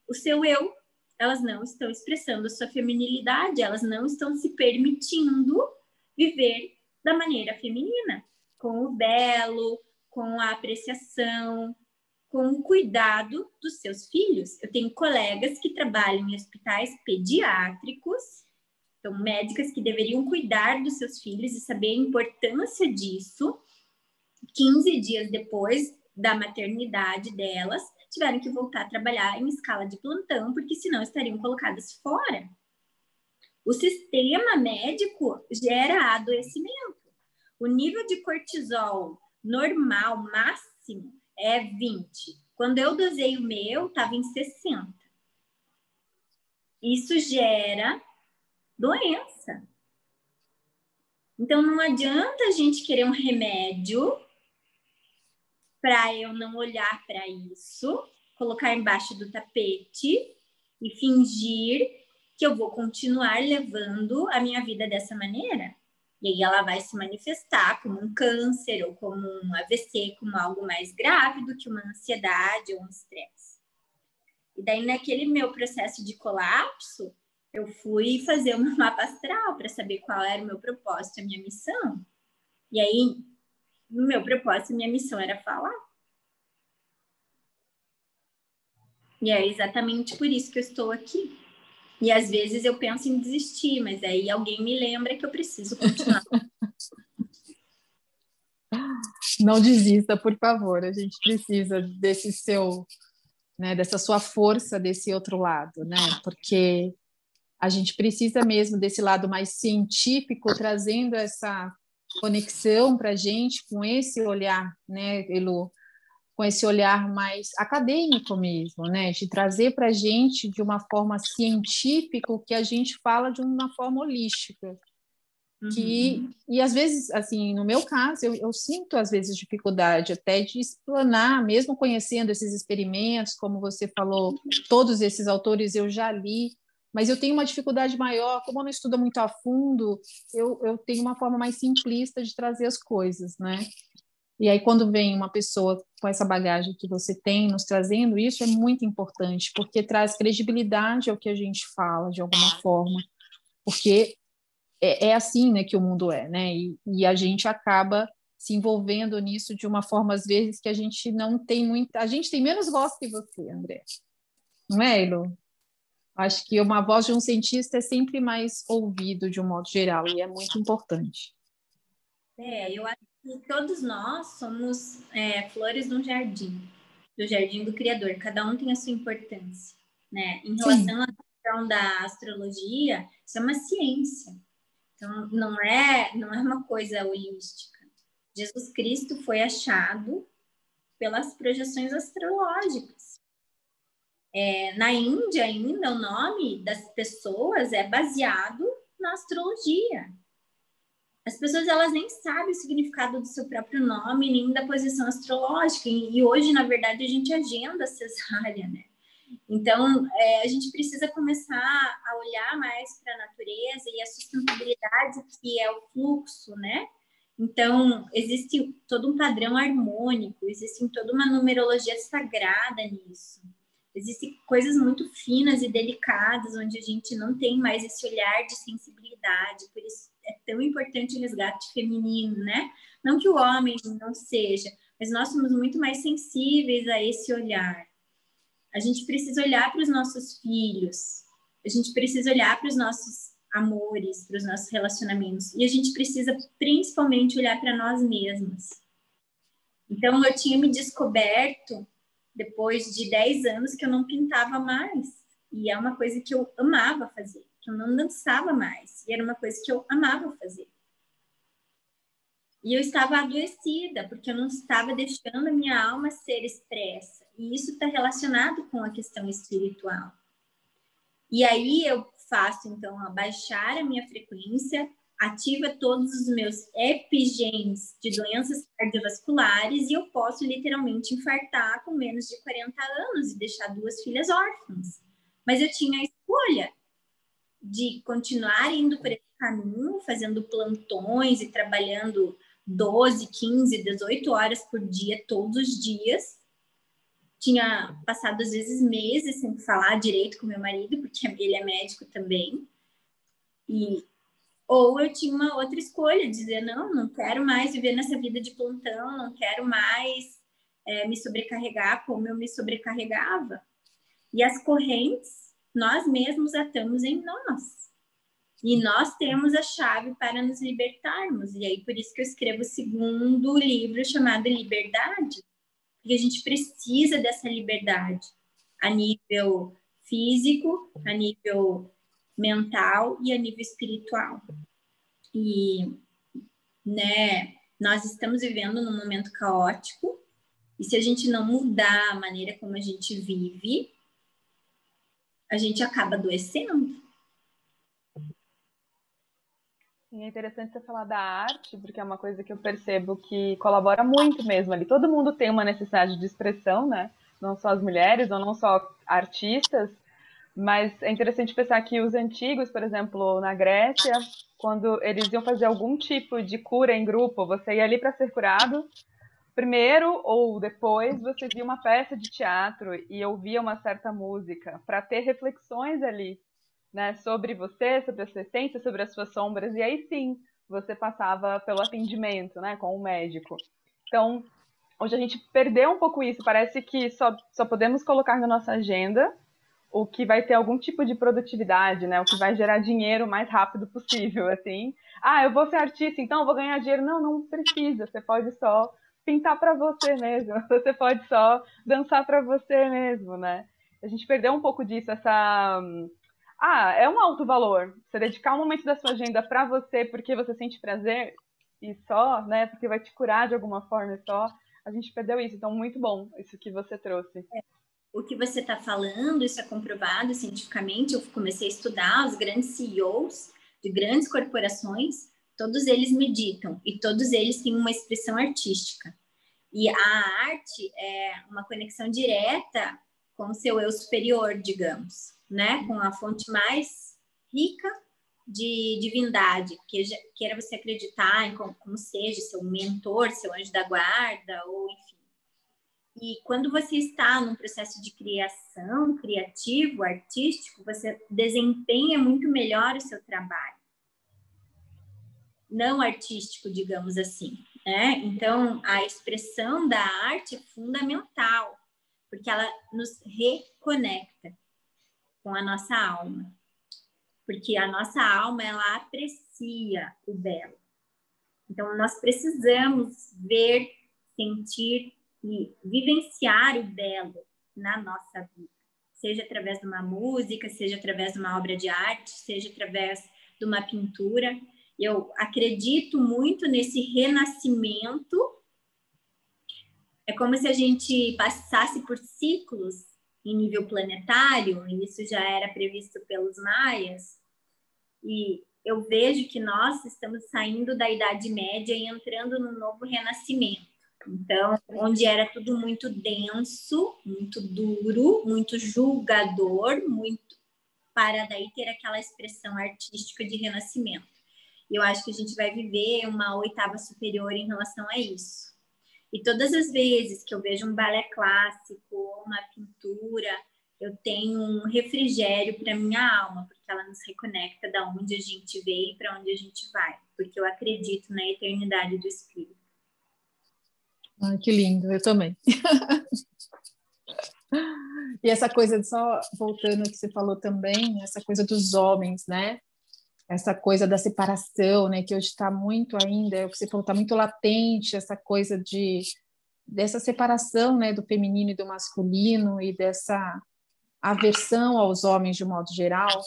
o seu eu, elas não estão expressando a sua feminilidade, elas não estão se permitindo viver da maneira feminina, com o belo, com a apreciação, com o cuidado dos seus filhos. Eu tenho colegas que trabalham em hospitais pediátricos, então médicas que deveriam cuidar dos seus filhos e saber a importância disso. 15 dias depois da maternidade delas, tiveram que voltar a trabalhar em escala de plantão, porque senão estariam colocadas fora. O sistema médico gera adoecimento. O nível de cortisol normal, máximo, é 20. Quando eu dosei o meu, estava em 60. Isso gera doença. Então não adianta a gente querer um remédio para eu não olhar para isso, colocar embaixo do tapete e fingir que eu vou continuar levando a minha vida dessa maneira. E aí ela vai se manifestar como um câncer ou como um AVC, como algo mais grave do que uma ansiedade ou um estresse. E daí, naquele meu processo de colapso, eu fui fazer um mapa astral para saber qual era o meu propósito, a minha missão. E aí, no meu propósito, minha missão era falar. E é exatamente por isso que eu estou aqui. E às vezes eu penso em desistir, mas aí alguém me lembra que eu preciso continuar. Não desista, por favor. A gente precisa desse seu, né, dessa sua força desse outro lado, né? Porque a gente precisa mesmo desse lado mais científico, trazendo essa conexão para a gente com esse olhar, né, Elu? com esse olhar mais acadêmico mesmo, né? De trazer para a gente de uma forma científica o que a gente fala de uma forma holística. Que, uhum. e às vezes, assim, no meu caso, eu, eu, sinto às vezes dificuldade até de explanar, mesmo conhecendo esses experimentos, como você falou, todos esses autores eu já li, mas eu tenho uma dificuldade maior, como eu não estudo muito a fundo, eu, eu tenho uma forma mais simplista de trazer as coisas, né? E aí, quando vem uma pessoa com essa bagagem que você tem, nos trazendo isso, é muito importante, porque traz credibilidade ao que a gente fala, de alguma forma. Porque é, é assim né, que o mundo é, né? E, e, a gente acaba se envolvendo nisso de uma forma, às vezes, que a gente não tem muita. A gente tem menos voz que você, André. Não é, Elo? Acho que uma voz de um cientista é sempre mais ouvido, de um modo geral, e é muito importante. É, eu acho e todos nós somos é, flores de um jardim, do jardim do Criador. Cada um tem a sua importância, né? Em relação Sim. à questão da astrologia, isso é uma ciência. Então, não é, não é uma coisa holística. Jesus Cristo foi achado pelas projeções astrológicas. É, na Índia, ainda, o nome das pessoas é baseado na astrologia. As pessoas elas nem sabem o significado do seu próprio nome, nem da posição astrológica. E, hoje, na verdade, a gente agenda cesárea, né? Então, é, a gente precisa começar a olhar mais para a natureza e a sustentabilidade que é o fluxo, né? Então, existe todo um padrão harmônico, existe toda uma numerologia sagrada nisso. Existem coisas muito finas e delicadas onde a gente não tem mais esse olhar de sensibilidade, por isso é tão importante o resgate feminino, né? Não que o homem não seja, mas nós somos muito mais sensíveis a esse olhar. A gente precisa olhar para os nossos filhos, a gente precisa olhar para os nossos amores, para os nossos relacionamentos, e a gente precisa principalmente olhar para nós mesmas. Então, eu tinha me descoberto depois de 10 anos que eu não pintava mais, e é uma coisa que eu amava fazer que eu não dançava mais. E era uma coisa que eu amava fazer. E eu estava adoecida, porque eu não estava deixando a minha alma ser expressa. E isso está relacionado com a questão espiritual. E aí eu faço, então, abaixar a minha frequência, ativa todos os meus epigenes de doenças cardiovasculares e eu posso literalmente infartar com menos de 40 anos e deixar duas filhas órfãs. Mas eu tinha a escolha de continuar indo por esse caminho, fazendo plantões e trabalhando 12, 15, 18 horas por dia, todos os dias. Tinha passado, às vezes, meses sem falar direito com meu marido, porque ele é médico também. E ou eu tinha uma outra escolha, dizer, não, não quero mais viver nessa vida de plantão, não quero mais é, me sobrecarregar como eu me sobrecarregava. E as correntes, nós mesmos atamos em nós. E nós temos a chave para nos libertarmos. E aí, por isso que eu escrevo o segundo livro chamado Liberdade. Porque a gente precisa dessa liberdade a nível físico, a nível mental e a nível espiritual. E, né, nós estamos vivendo num momento caótico, e se a gente não mudar a maneira como a gente vive, a gente acaba adoecendo. É interessante você falar da arte, porque é uma coisa que eu percebo que colabora muito mesmo ali. Todo mundo tem uma necessidade de expressão, né? Não só as mulheres, ou não só artistas, mas é interessante pensar que os antigos, por exemplo, na Grécia, quando eles iam fazer algum tipo de cura em grupo, você ia ali para ser curado. Primeiro ou depois você via uma peça de teatro e ouvia uma certa música para ter reflexões ali, né, sobre você, sobre a sua essência, sobre as suas sombras e aí sim você passava pelo atendimento, né, com o médico. Então, hoje a gente perdeu um pouco isso. Parece que só, só podemos colocar na nossa agenda o que vai ter algum tipo de produtividade, né? O que vai gerar dinheiro o mais rápido possível, assim. Ah, eu vou ser artista, então eu vou ganhar dinheiro. Não, não precisa. Você pode só pintar para você mesmo. Você pode só dançar para você mesmo, né? A gente perdeu um pouco disso, essa ah, é um alto valor. Você dedicar um momento da sua agenda para você porque você sente prazer e só, né? Porque vai te curar de alguma forma só. A gente perdeu isso, então muito bom isso que você trouxe. É o que você está falando, isso é comprovado cientificamente. Eu comecei a estudar os grandes CEOs de grandes corporações, todos eles meditam e todos eles têm uma expressão artística. E a arte é uma conexão direta com o seu eu superior, digamos, né? Com a fonte mais rica de divindade, que queira você acreditar em como, como seja seu mentor, seu anjo da guarda, ou enfim e quando você está num processo de criação, criativo, artístico, você desempenha muito melhor o seu trabalho. Não artístico, digamos assim. Né? Então, a expressão da arte é fundamental, porque ela nos reconecta com a nossa alma. Porque a nossa alma, ela aprecia o belo. Então, nós precisamos ver, sentir, e vivenciar o belo na nossa vida, seja através de uma música, seja através de uma obra de arte, seja através de uma pintura. Eu acredito muito nesse renascimento. É como se a gente passasse por ciclos em nível planetário, e isso já era previsto pelos maias. E eu vejo que nós estamos saindo da Idade Média e entrando no novo renascimento. Então, onde era tudo muito denso, muito duro, muito julgador, muito para daí ter aquela expressão artística de renascimento. E eu acho que a gente vai viver uma oitava superior em relação a isso. E todas as vezes que eu vejo um balé clássico, uma pintura, eu tenho um refrigério para minha alma, porque ela nos reconecta da onde a gente veio e para onde a gente vai, porque eu acredito na eternidade do espírito. Ai, que lindo, eu também. e essa coisa, só voltando ao que você falou também, essa coisa dos homens, né? Essa coisa da separação, né? Que hoje está muito ainda, é o que você falou, está muito latente, essa coisa de dessa separação, né? Do feminino e do masculino e dessa aversão aos homens de um modo geral.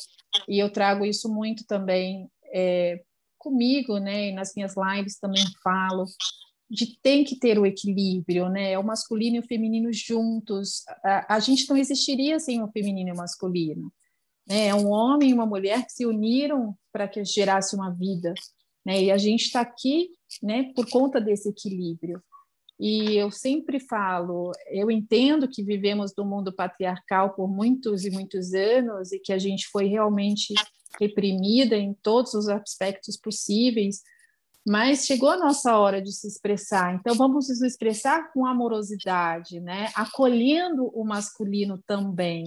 E eu trago isso muito também é, comigo, né? E nas minhas lives também falo de tem que ter o equilíbrio, né? O masculino e o feminino juntos. A, a gente não existiria sem o feminino e o masculino. Né? É um homem e uma mulher que se uniram para que gerasse uma vida. Né? E a gente está aqui né, por conta desse equilíbrio. E eu sempre falo, eu entendo que vivemos no mundo patriarcal por muitos e muitos anos e que a gente foi realmente reprimida em todos os aspectos possíveis, mas chegou a nossa hora de se expressar. Então vamos nos expressar com amorosidade, né? Acolhendo o masculino também,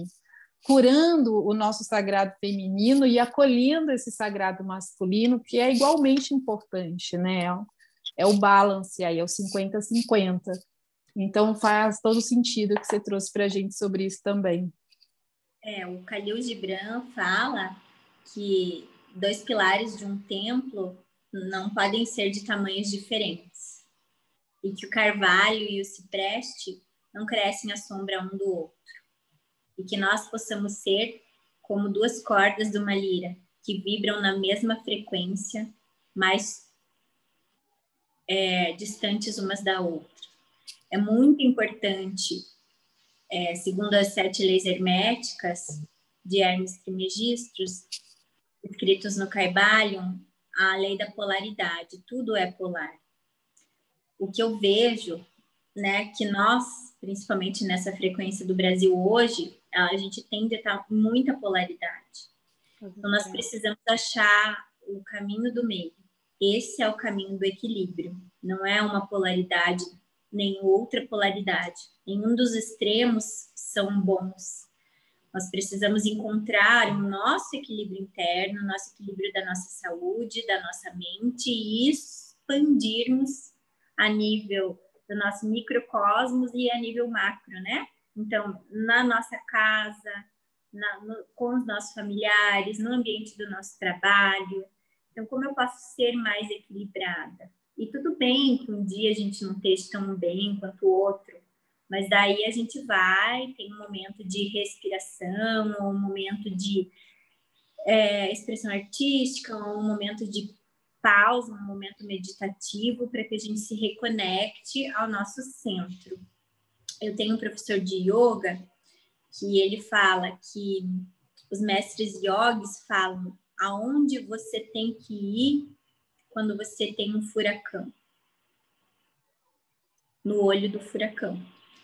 curando o nosso sagrado feminino e acolhendo esse sagrado masculino, que é igualmente importante, né? É o balance aí, é o 50-50. Então faz todo sentido que você trouxe para a gente sobre isso também. É, o Khalil Gibran fala que dois pilares de um templo não podem ser de tamanhos diferentes e que o carvalho e o cipreste não crescem à sombra um do outro e que nós possamos ser como duas cordas de uma lira que vibram na mesma frequência, mas é, distantes umas da outra. É muito importante, é, segundo as sete leis herméticas de Hermes Trismegistus, escritos no Caibalion, a lei da polaridade, tudo é polar. O que eu vejo, né, que nós, principalmente nessa frequência do Brasil hoje, a gente tende a estar muita polaridade. Então nós precisamos achar o caminho do meio. Esse é o caminho do equilíbrio. Não é uma polaridade nem outra polaridade. Nenhum dos extremos são bons. Nós precisamos encontrar o nosso equilíbrio interno, o nosso equilíbrio da nossa saúde, da nossa mente e expandirmos a nível do nosso microcosmos e a nível macro, né? Então, na nossa casa, na, no, com os nossos familiares, no ambiente do nosso trabalho. Então, como eu posso ser mais equilibrada? E tudo bem que um dia a gente não esteja tão bem quanto o outro, mas daí a gente vai, tem um momento de respiração, um momento de é, expressão artística, um momento de pausa, um momento meditativo, para que a gente se reconecte ao nosso centro. Eu tenho um professor de yoga que ele fala que os mestres yogis falam aonde você tem que ir quando você tem um furacão. No olho do furacão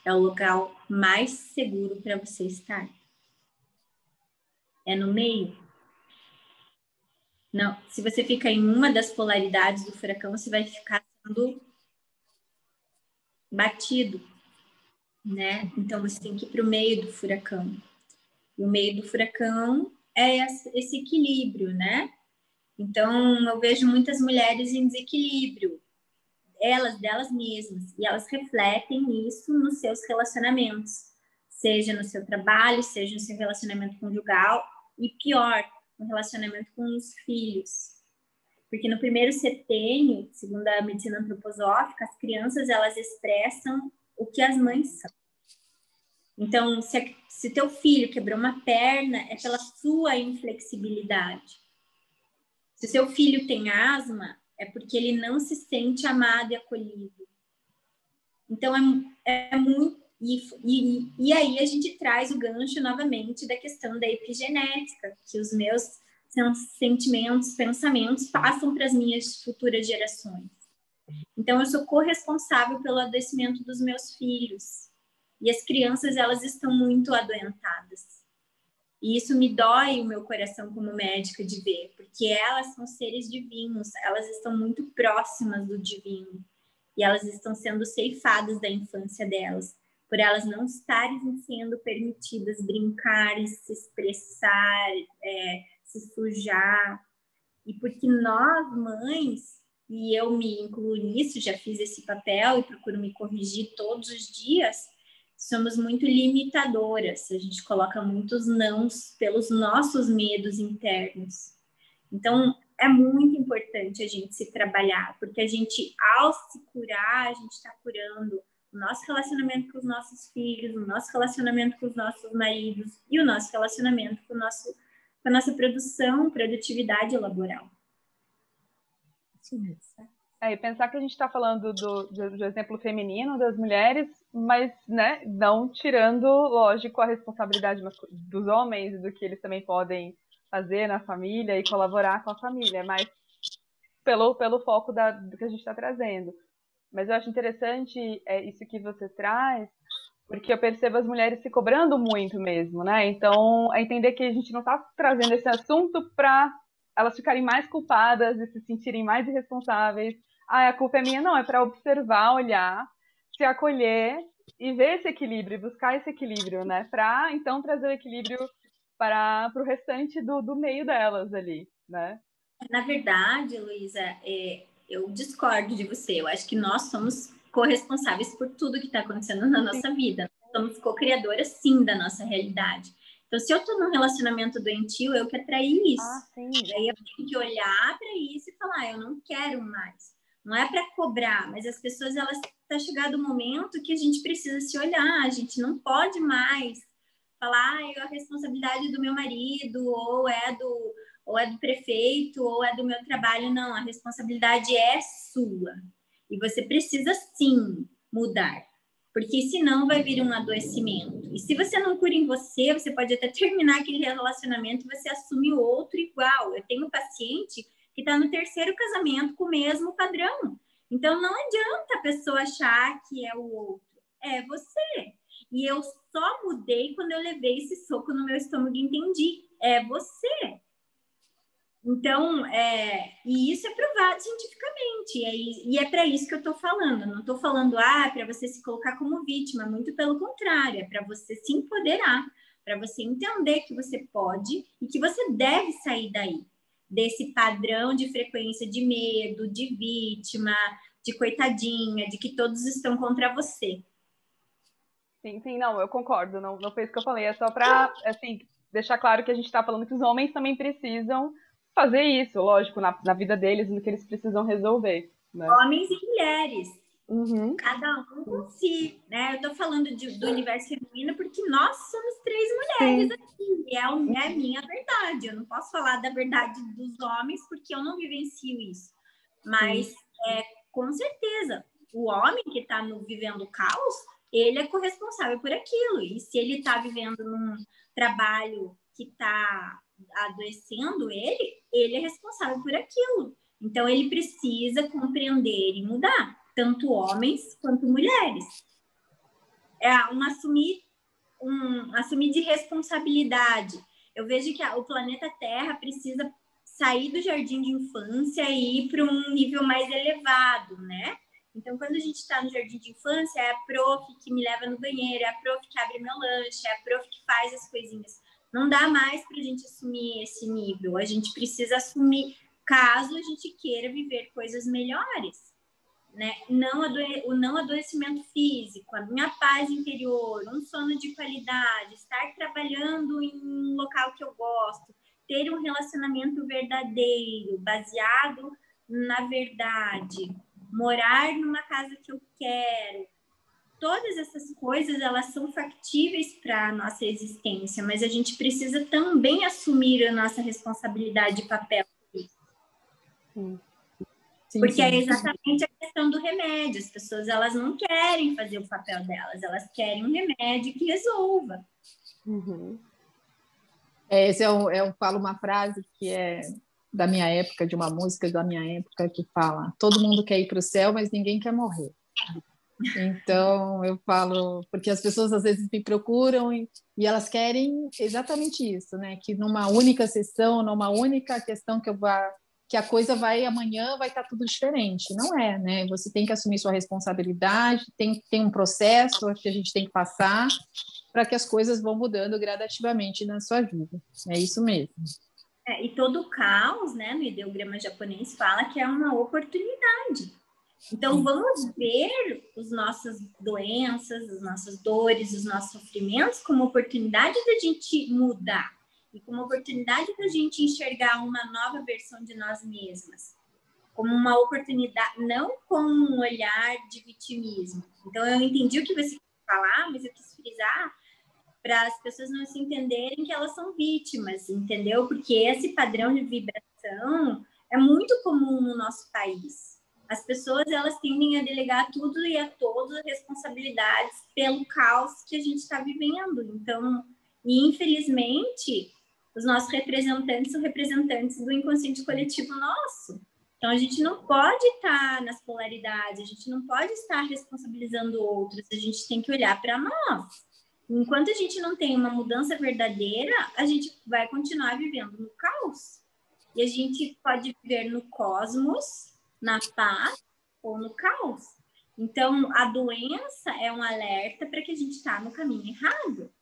é o local mais seguro para você estar. É no meio. Não, se você fica em uma das polaridades do furacão, você vai ficar sendo batido, né? Então você tem que ir para o meio do furacão. E o meio do furacão é esse equilíbrio, né? Então eu vejo muitas mulheres em desequilíbrio, elas delas mesmas e elas refletem isso nos seus relacionamentos, seja no seu trabalho, seja no seu relacionamento conjugal e pior, no relacionamento com os filhos. Porque no primeiro setênio, segundo a medicina antroposófica, as crianças elas expressam o que as mães são. Então, se, se teu filho quebrou uma perna, é pela sua inflexibilidade. Se seu filho tem asma, é porque ele não se sente amado e acolhido. Então, é, é muito. E, e, e aí a gente traz o gancho novamente da questão da epigenética, que os meus sentimentos, pensamentos passam para as minhas futuras gerações. Então, eu sou corresponsável pelo adoecimento dos meus filhos. E as crianças, elas estão muito adoentadas. E isso me dói o meu coração como médica de ver, porque elas são seres divinos, elas estão muito próximas do divino e elas estão sendo ceifadas da infância delas, por elas não estarem sendo permitidas brincar e se expressar, é, se sujar. E porque nós, mães, e eu me incluo nisso, já fiz esse papel e procuro me corrigir todos os dias, somos muito limitadoras, a gente coloca muitos nãos pelos nossos medos internos. Então, é muito importante a gente se trabalhar, porque a gente, ao se curar, a gente está curando o nosso relacionamento com os nossos filhos, o nosso relacionamento com os nossos maridos e o nosso relacionamento com, nosso, com a nossa produção, produtividade laboral. Sim, é, e pensar que a gente está falando do, do, do, exemplo feminino das mulheres, mas né, não tirando, lógico, a responsabilidade dos homens, do que eles também podem fazer na família e colaborar com a família, mas pelo, pelo foco da, do que a gente está trazendo. Mas eu acho interessante é, isso que você traz, porque eu percebo as mulheres se cobrando muito mesmo, né? Então, é entender que a gente não está trazendo esse assunto para elas ficarem mais culpadas e se sentirem mais irresponsáveis. Ah, a culpa é minha, não, é para observar, olhar, se acolher e ver esse equilíbrio, buscar esse equilíbrio, né? Para então trazer o equilíbrio para o restante do, do meio delas ali, né? Na verdade, Luísa, é, eu discordo de você. Eu acho que nós somos corresponsáveis por tudo que está acontecendo na nossa vida. Somos co-criadoras, sim, da nossa realidade. Então, se eu estou num relacionamento doentio, eu que atraí isso. Ah, sim. Daí eu tenho que olhar para isso e falar, ah, eu não quero mais. Não é para cobrar, mas as pessoas, elas está chegado o momento que a gente precisa se olhar, a gente não pode mais falar, ah, a responsabilidade do meu marido, ou é do, ou é do prefeito, ou é do meu trabalho. Não, a responsabilidade é sua. E você precisa sim mudar, porque senão vai vir um adoecimento. E se você não cura em você, você pode até terminar aquele relacionamento e você assume o outro igual. Eu tenho um paciente que está no terceiro casamento com o mesmo padrão. Então não adianta a pessoa achar que é o outro, é você. E eu só mudei quando eu levei esse soco no meu estômago e entendi, é você. Então, é, e isso é provado cientificamente, é, e é para isso que eu estou falando. Não estou falando, ah, para você se colocar como vítima, muito pelo contrário, é para você se empoderar, para você entender que você pode e que você deve sair daí, desse padrão de frequência de medo, de vítima, de coitadinha, de que todos estão contra você. Sim, sim, não, eu concordo, não, não foi isso que eu falei, é só para, assim, deixar claro que a gente está falando que os homens também precisam fazer isso, lógico, na, na vida deles, no que eles precisam resolver. Né? Homens e mulheres. Uhum. Cada um com si, né? Eu tô falando de, do universo feminino porque nós somos três mulheres Sim. aqui. E é, o, é a minha verdade. Eu não posso falar da verdade dos homens porque eu não vivencio isso. Mas é, com certeza, o homem que está vivendo o caos, ele é corresponsável por aquilo. E se ele está vivendo num trabalho que está adoecendo ele, ele é responsável por aquilo. Então, ele precisa compreender e mudar, tanto homens quanto mulheres. É um assumir, um assumir de responsabilidade. Eu vejo que o planeta Terra precisa sair do jardim de infância e ir para um nível mais elevado, né? Então, quando a gente está no jardim de infância, é a prof que me leva no banheiro, é a prof que abre meu lanche, é a prof que faz as coisinhas. Não dá mais para a gente assumir esse nível. A gente precisa assumir caso a gente queira viver coisas melhores. Né? Não. O não adoecimento físico, a minha paz interior, um sono de qualidade, estar trabalhando em um local que eu gosto, ter um relacionamento verdadeiro, baseado na verdade, morar numa casa que eu quero, todas essas coisas elas são factíveis para a nossa existência, mas a gente precisa também assumir a nossa responsabilidade de papel. Sim. Sim, Porque é sim, é exatamente a questão do remédio. As pessoas elas não querem fazer o papel delas, elas querem um remédio que resolva. Uhum. É, esse é um, eu falo uma frase que é da minha época, de uma música da minha época que fala: todo mundo quer ir para o céu, mas ninguém quer morrer. Então, eu falo, porque as pessoas às vezes me procuram e, e, elas querem exatamente isso, né? Que numa única sessão, numa única questão que eu vá, que a coisa vai amanhã vai estar tá tudo diferente. Não é, né? Você tem que assumir sua responsabilidade, tem, tem um processo que a gente tem que passar para que as coisas vão mudando gradativamente na sua vida. É isso mesmo. É, e todo caos, né, no ideograma japonês fala que é uma oportunidade. Então, vamos ver as nossas doenças, as nossas dores, os nossos sofrimentos como oportunidade da gente mudar e como oportunidade da gente enxergar uma nova versão de nós mesmas, como uma oportunidade, não com um olhar de vitimismo. Então, eu entendi o que você falar, mas eu quis frisar para as pessoas não se entenderem que elas são vítimas, entendeu? Porque esse padrão de vibração é muito comum no nosso país as pessoas elas tendem a delegar tudo e a todas as responsabilidades pelo caos que a gente está vivendo. Então, e infelizmente, os nossos representantes são representantes do inconsciente coletivo nosso. Então, a gente não pode estar nas polaridades, a gente não pode estar responsabilizando outros, a gente tem que olhar para nós. Enquanto a gente não tem uma mudança verdadeira, a gente vai continuar vivendo no caos. E a gente pode viver no cosmos, na paz ou no caos. Então, a doença é um alerta para que a gente está no caminho errado.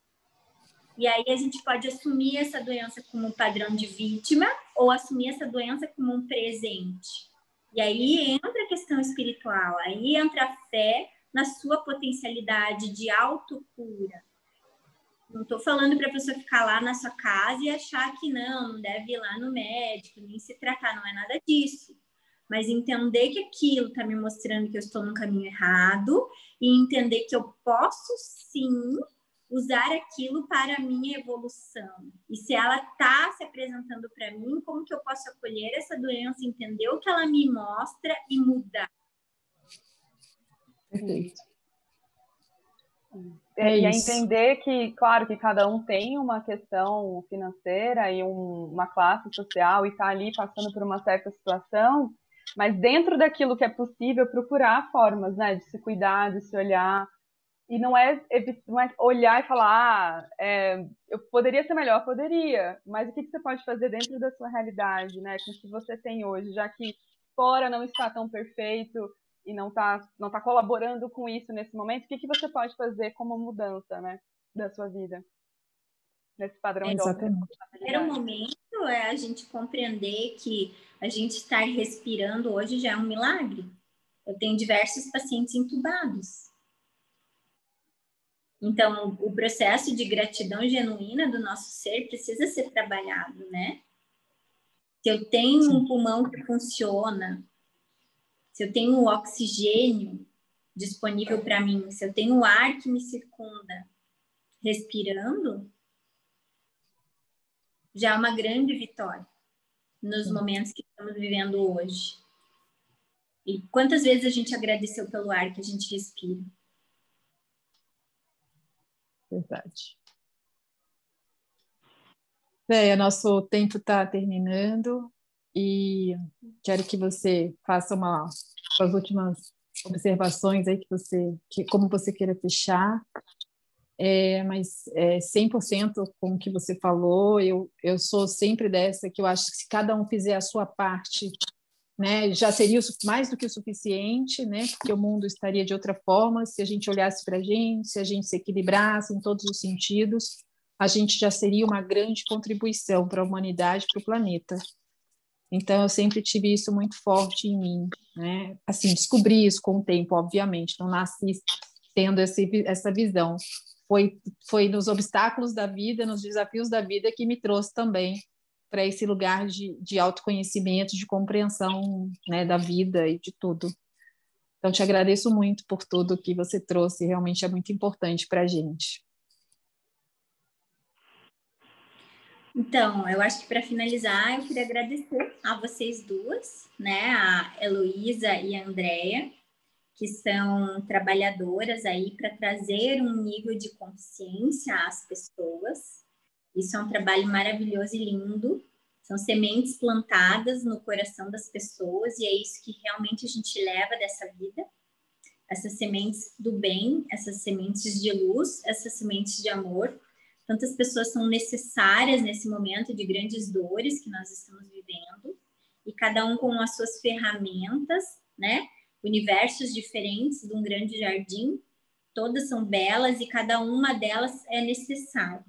E aí a gente pode assumir essa doença como um padrão de vítima ou assumir essa doença como um presente. E aí entra a questão espiritual, aí entra a fé na sua potencialidade de autocura. Não estou falando para a pessoa ficar lá na sua casa e achar que não, não deve ir lá no médico, nem se tratar, não é nada disso. Mas entender que aquilo está me mostrando que eu estou no caminho errado e entender que eu posso sim usar aquilo para a minha evolução. E se ela está se apresentando para mim, como que eu posso acolher essa doença, entender o que ela me mostra e mudar? Perfeito. É, e é entender que, claro, que cada um tem uma questão financeira e um, uma classe social e está ali passando por uma certa situação, mas dentro daquilo que é possível, procurar formas, né, de se cuidar, de se olhar, e não é, não é olhar e falar, ah, é, eu poderia ser melhor, poderia, mas o que, que você pode fazer dentro da sua realidade, né, com o que você tem hoje, já que fora não está tão perfeito e não está não tá colaborando com isso nesse momento, o que, que você pode fazer como mudança, né, da sua vida? Nesse padrão é, de Exatamente. O primeiro momento é a gente compreender que a gente estar respirando hoje já é um milagre. Eu tenho diversos pacientes entubados então, o processo de gratidão genuína do nosso ser precisa ser trabalhado, né? Se eu tenho um pulmão que funciona, se eu tenho o oxigênio disponível para mim, se eu tenho o ar que me circunda respirando, já é uma grande vitória nos momentos que estamos vivendo hoje. E quantas vezes a gente agradeceu pelo ar que a gente respira? Verdade. É, nosso tempo está terminando e quero que você faça uma as últimas observações aí que você que como você queira fechar. É, mas é, 100% com o que você falou, eu, eu sou sempre dessa que eu acho que se cada um fizer a sua parte né, já seria mais do que o suficiente, né, porque o mundo estaria de outra forma se a gente olhasse para a gente, se a gente se equilibrasse em todos os sentidos, a gente já seria uma grande contribuição para a humanidade, para o planeta. Então, eu sempre tive isso muito forte em mim, né? Assim, descobri isso com o tempo, obviamente, não nasci tendo esse, essa visão. Foi, foi nos obstáculos da vida, nos desafios da vida que me trouxe também para esse lugar de, de autoconhecimento, de compreensão né, da vida e de tudo. Então, te agradeço muito por tudo que você trouxe, realmente é muito importante para a gente. Então, eu acho que para finalizar, eu queria agradecer a vocês duas, né, a Heloísa e a Andrea, que são trabalhadoras aí para trazer um nível de consciência às pessoas isso é um trabalho maravilhoso e lindo. São sementes plantadas no coração das pessoas e é isso que realmente a gente leva dessa vida. Essas sementes do bem, essas sementes de luz, essas sementes de amor. Tantas pessoas são necessárias nesse momento de grandes dores que nós estamos vivendo e cada um com as suas ferramentas, né? Universos diferentes de um grande jardim, todas são belas e cada uma delas é necessária.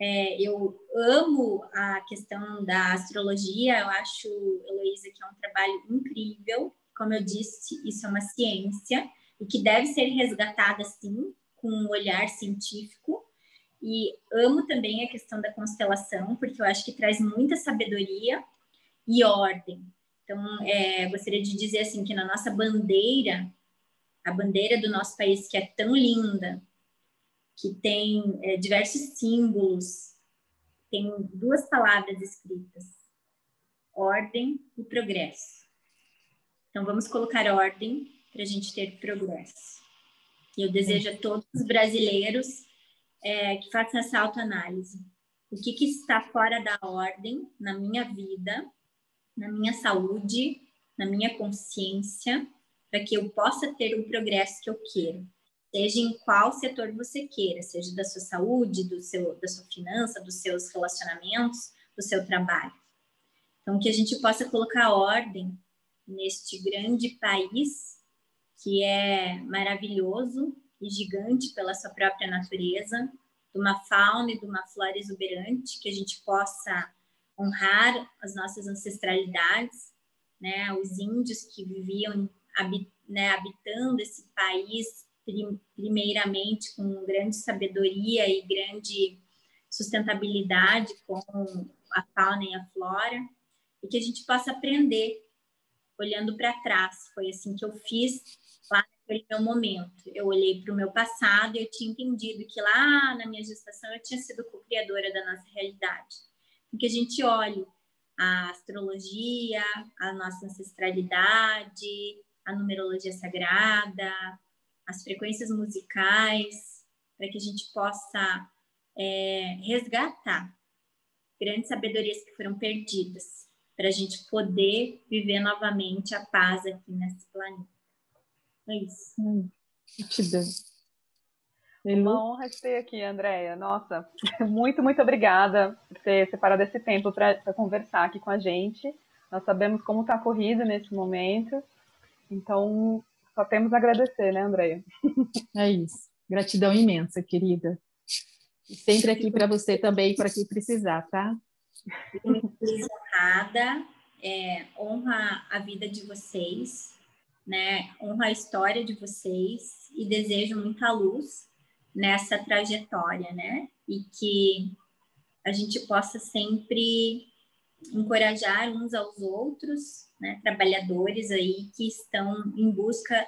É, eu amo a questão da astrologia, eu acho, Heloísa, que é um trabalho incrível. Como eu disse, isso é uma ciência e que deve ser resgatada, sim, com um olhar científico. E amo também a questão da constelação, porque eu acho que traz muita sabedoria e ordem. Então, é, gostaria de dizer assim que na nossa bandeira, a bandeira do nosso país que é tão linda, que tem é, diversos símbolos, tem duas palavras escritas: ordem e progresso. Então, vamos colocar ordem para a gente ter progresso. E eu desejo a todos os brasileiros é, que façam essa autoanálise. O que, que está fora da ordem na minha vida, na minha saúde, na minha consciência para que eu possa ter o progresso que eu quero, seja em qual setor você queira, seja da sua saúde, do seu, da sua finança, dos seus relacionamentos, do seu trabalho. Então, que a gente possa colocar ordem neste grande país que é maravilhoso e gigante pela sua própria natureza, de uma fauna e de uma flora exuberante, que a gente possa honrar as nossas ancestralidades, né, os índios que viviam né, habitando esse país primeiramente com grande sabedoria e grande sustentabilidade com a fauna e a flora, e que a gente possa aprender olhando para trás. Foi assim que eu fiz lá naquele meu momento. Eu olhei para o meu passado e eu tinha entendido que lá na minha gestação eu tinha sido co-criadora da nossa realidade. Que a gente olhe a astrologia, a nossa ancestralidade, a numerologia sagrada, as frequências musicais, para que a gente possa é, resgatar grandes sabedorias que foram perdidas, para a gente poder viver novamente a paz aqui nesse planeta. É isso. Hum, Uma honra te ter aqui, Andréia. Nossa, muito, muito obrigada por ter separado esse tempo para conversar aqui com a gente. Nós sabemos como está a corrida nesse momento, então só temos a agradecer, né, Andréia? É isso. Gratidão imensa, querida. E sempre aqui para você também, para que precisar, tá? Muito honrada, é, honra a vida de vocês, né? Honra a história de vocês e desejo muita luz nessa trajetória, né? E que a gente possa sempre encorajar uns aos outros, né? Trabalhadores aí que estão em busca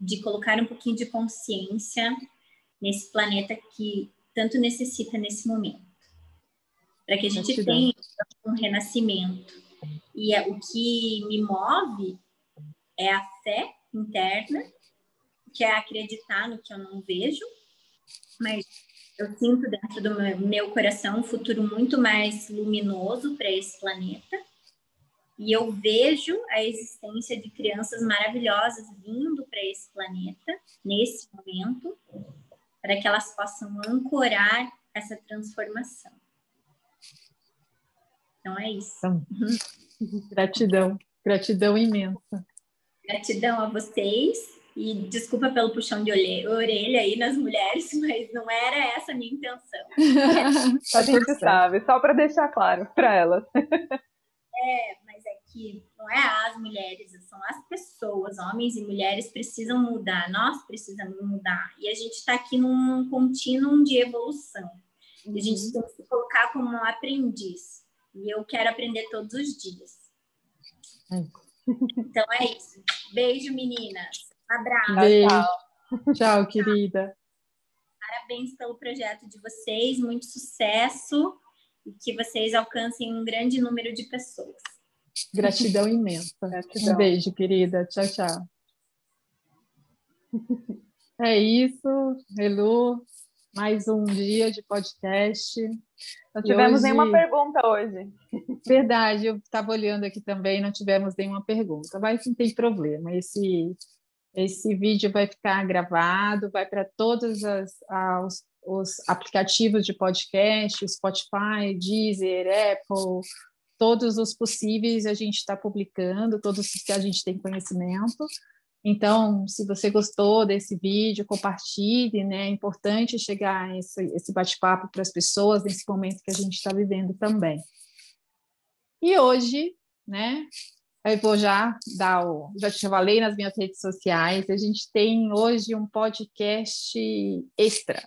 de colocar um pouquinho de consciência nesse planeta que tanto necessita nesse momento. Para que a gente tenha um renascimento. E é, o que me move é a fé interna, que é acreditar no que eu não vejo, mas eu sinto dentro do meu coração um futuro muito mais luminoso para esse planeta. E eu vejo a existência de crianças maravilhosas vindo para esse planeta nesse momento, para que elas possam ancorar essa transformação. Então é isso. Então, gratidão, gratidão imensa. Gratidão a vocês e desculpa pelo puxão de orelha aí nas mulheres, mas não era essa a minha intenção. a gente sabe, só para deixar claro para elas. É, mas é que não é as mulheres, são as pessoas, homens e mulheres precisam mudar, nós precisamos mudar. E a gente está aqui num contínuo de evolução. A gente uhum. tem que se colocar como um aprendiz. E eu quero aprender todos os dias. Então é isso. Beijo, meninas. Abraço. Beijo. Tchau, tchau querida. Parabéns pelo projeto de vocês, muito sucesso e que vocês alcancem um grande número de pessoas. Gratidão imensa. Gratidão. Um beijo, querida. Tchau, tchau. É isso, Elu. Mais um dia de podcast. Não tivemos hoje... nenhuma pergunta hoje. Verdade, eu estava olhando aqui também, não tivemos nenhuma pergunta, mas não tem problema. Esse, esse vídeo vai ficar gravado, vai para todos as, os, os aplicativos de podcast, Spotify, Deezer, Apple, todos os possíveis a gente está publicando, todos que a gente tem conhecimento. Então, se você gostou desse vídeo, compartilhe, né? É importante chegar esse, esse bate-papo para as pessoas nesse momento que a gente está vivendo também. E hoje, né? Eu vou já dar o. Já te falei nas minhas redes sociais, a gente tem hoje um podcast extra,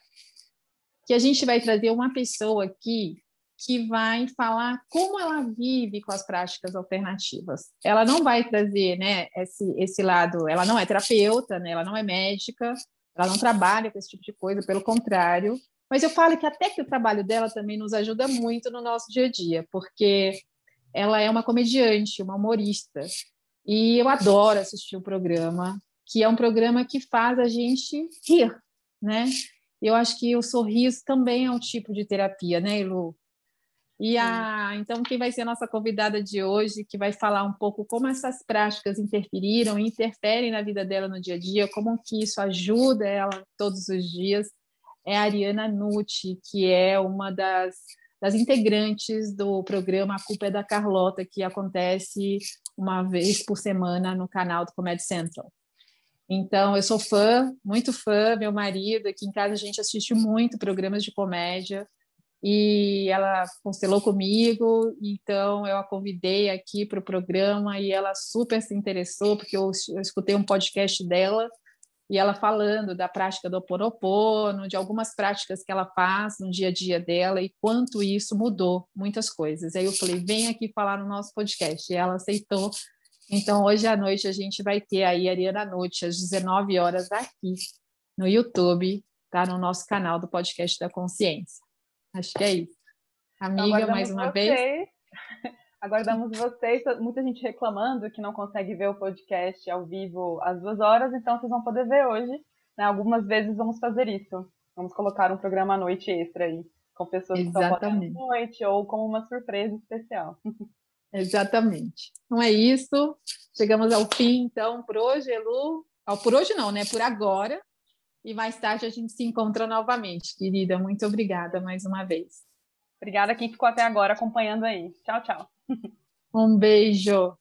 que a gente vai trazer uma pessoa aqui que vai falar como ela vive com as práticas alternativas. Ela não vai trazer, né, esse, esse lado, ela não é terapeuta, né, ela não é médica, ela não trabalha com esse tipo de coisa, pelo contrário. Mas eu falo que até que o trabalho dela também nos ajuda muito no nosso dia a dia, porque ela é uma comediante, uma humorista, e eu adoro assistir o programa, que é um programa que faz a gente rir, né? Eu acho que o sorriso também é um tipo de terapia, né, Lu? E a, então, quem vai ser a nossa convidada de hoje, que vai falar um pouco como essas práticas interferiram e interferem na vida dela no dia a dia, como que isso ajuda ela todos os dias, é a Ariana Nucci, que é uma das, das integrantes do programa A Culpa é da Carlota, que acontece uma vez por semana no canal do Comedy Central. Então, eu sou fã, muito fã, meu marido, aqui em casa a gente assiste muito programas de comédia, e ela constelou comigo, então eu a convidei aqui para o programa e ela super se interessou, porque eu, eu, escutei um podcast dela e ela falando da prática do Oponopono, de algumas práticas que ela faz no dia a dia dela e quanto isso mudou muitas coisas. Aí eu falei, vem aqui falar no nosso podcast, e ela aceitou. Então, hoje à noite a gente vai ter aí a Ariana Noite, às 19 horas, aqui no YouTube, tá? No nosso canal do Podcast da Consciência. Acho que é isso. Amiga, mais uma vocês. vez. Aguardamos vocês. Muita gente reclamando que não consegue ver o podcast ao vivo às duas horas, então vocês vão poder ver hoje. Né? Algumas vezes vamos fazer isso. Vamos colocar um programa à noite extra aí, com pessoas Exatamente. que estão à noite ou com uma surpresa especial. Exatamente. Então é isso. Chegamos ao fim, então, por hoje, Elu. Por hoje não, né? Por agora e mais tarde a gente se encontra novamente, querida. Muito obrigada mais uma vez. Obrigada a quem ficou até agora acompanhando aí. Tchau, tchau. Um beijo.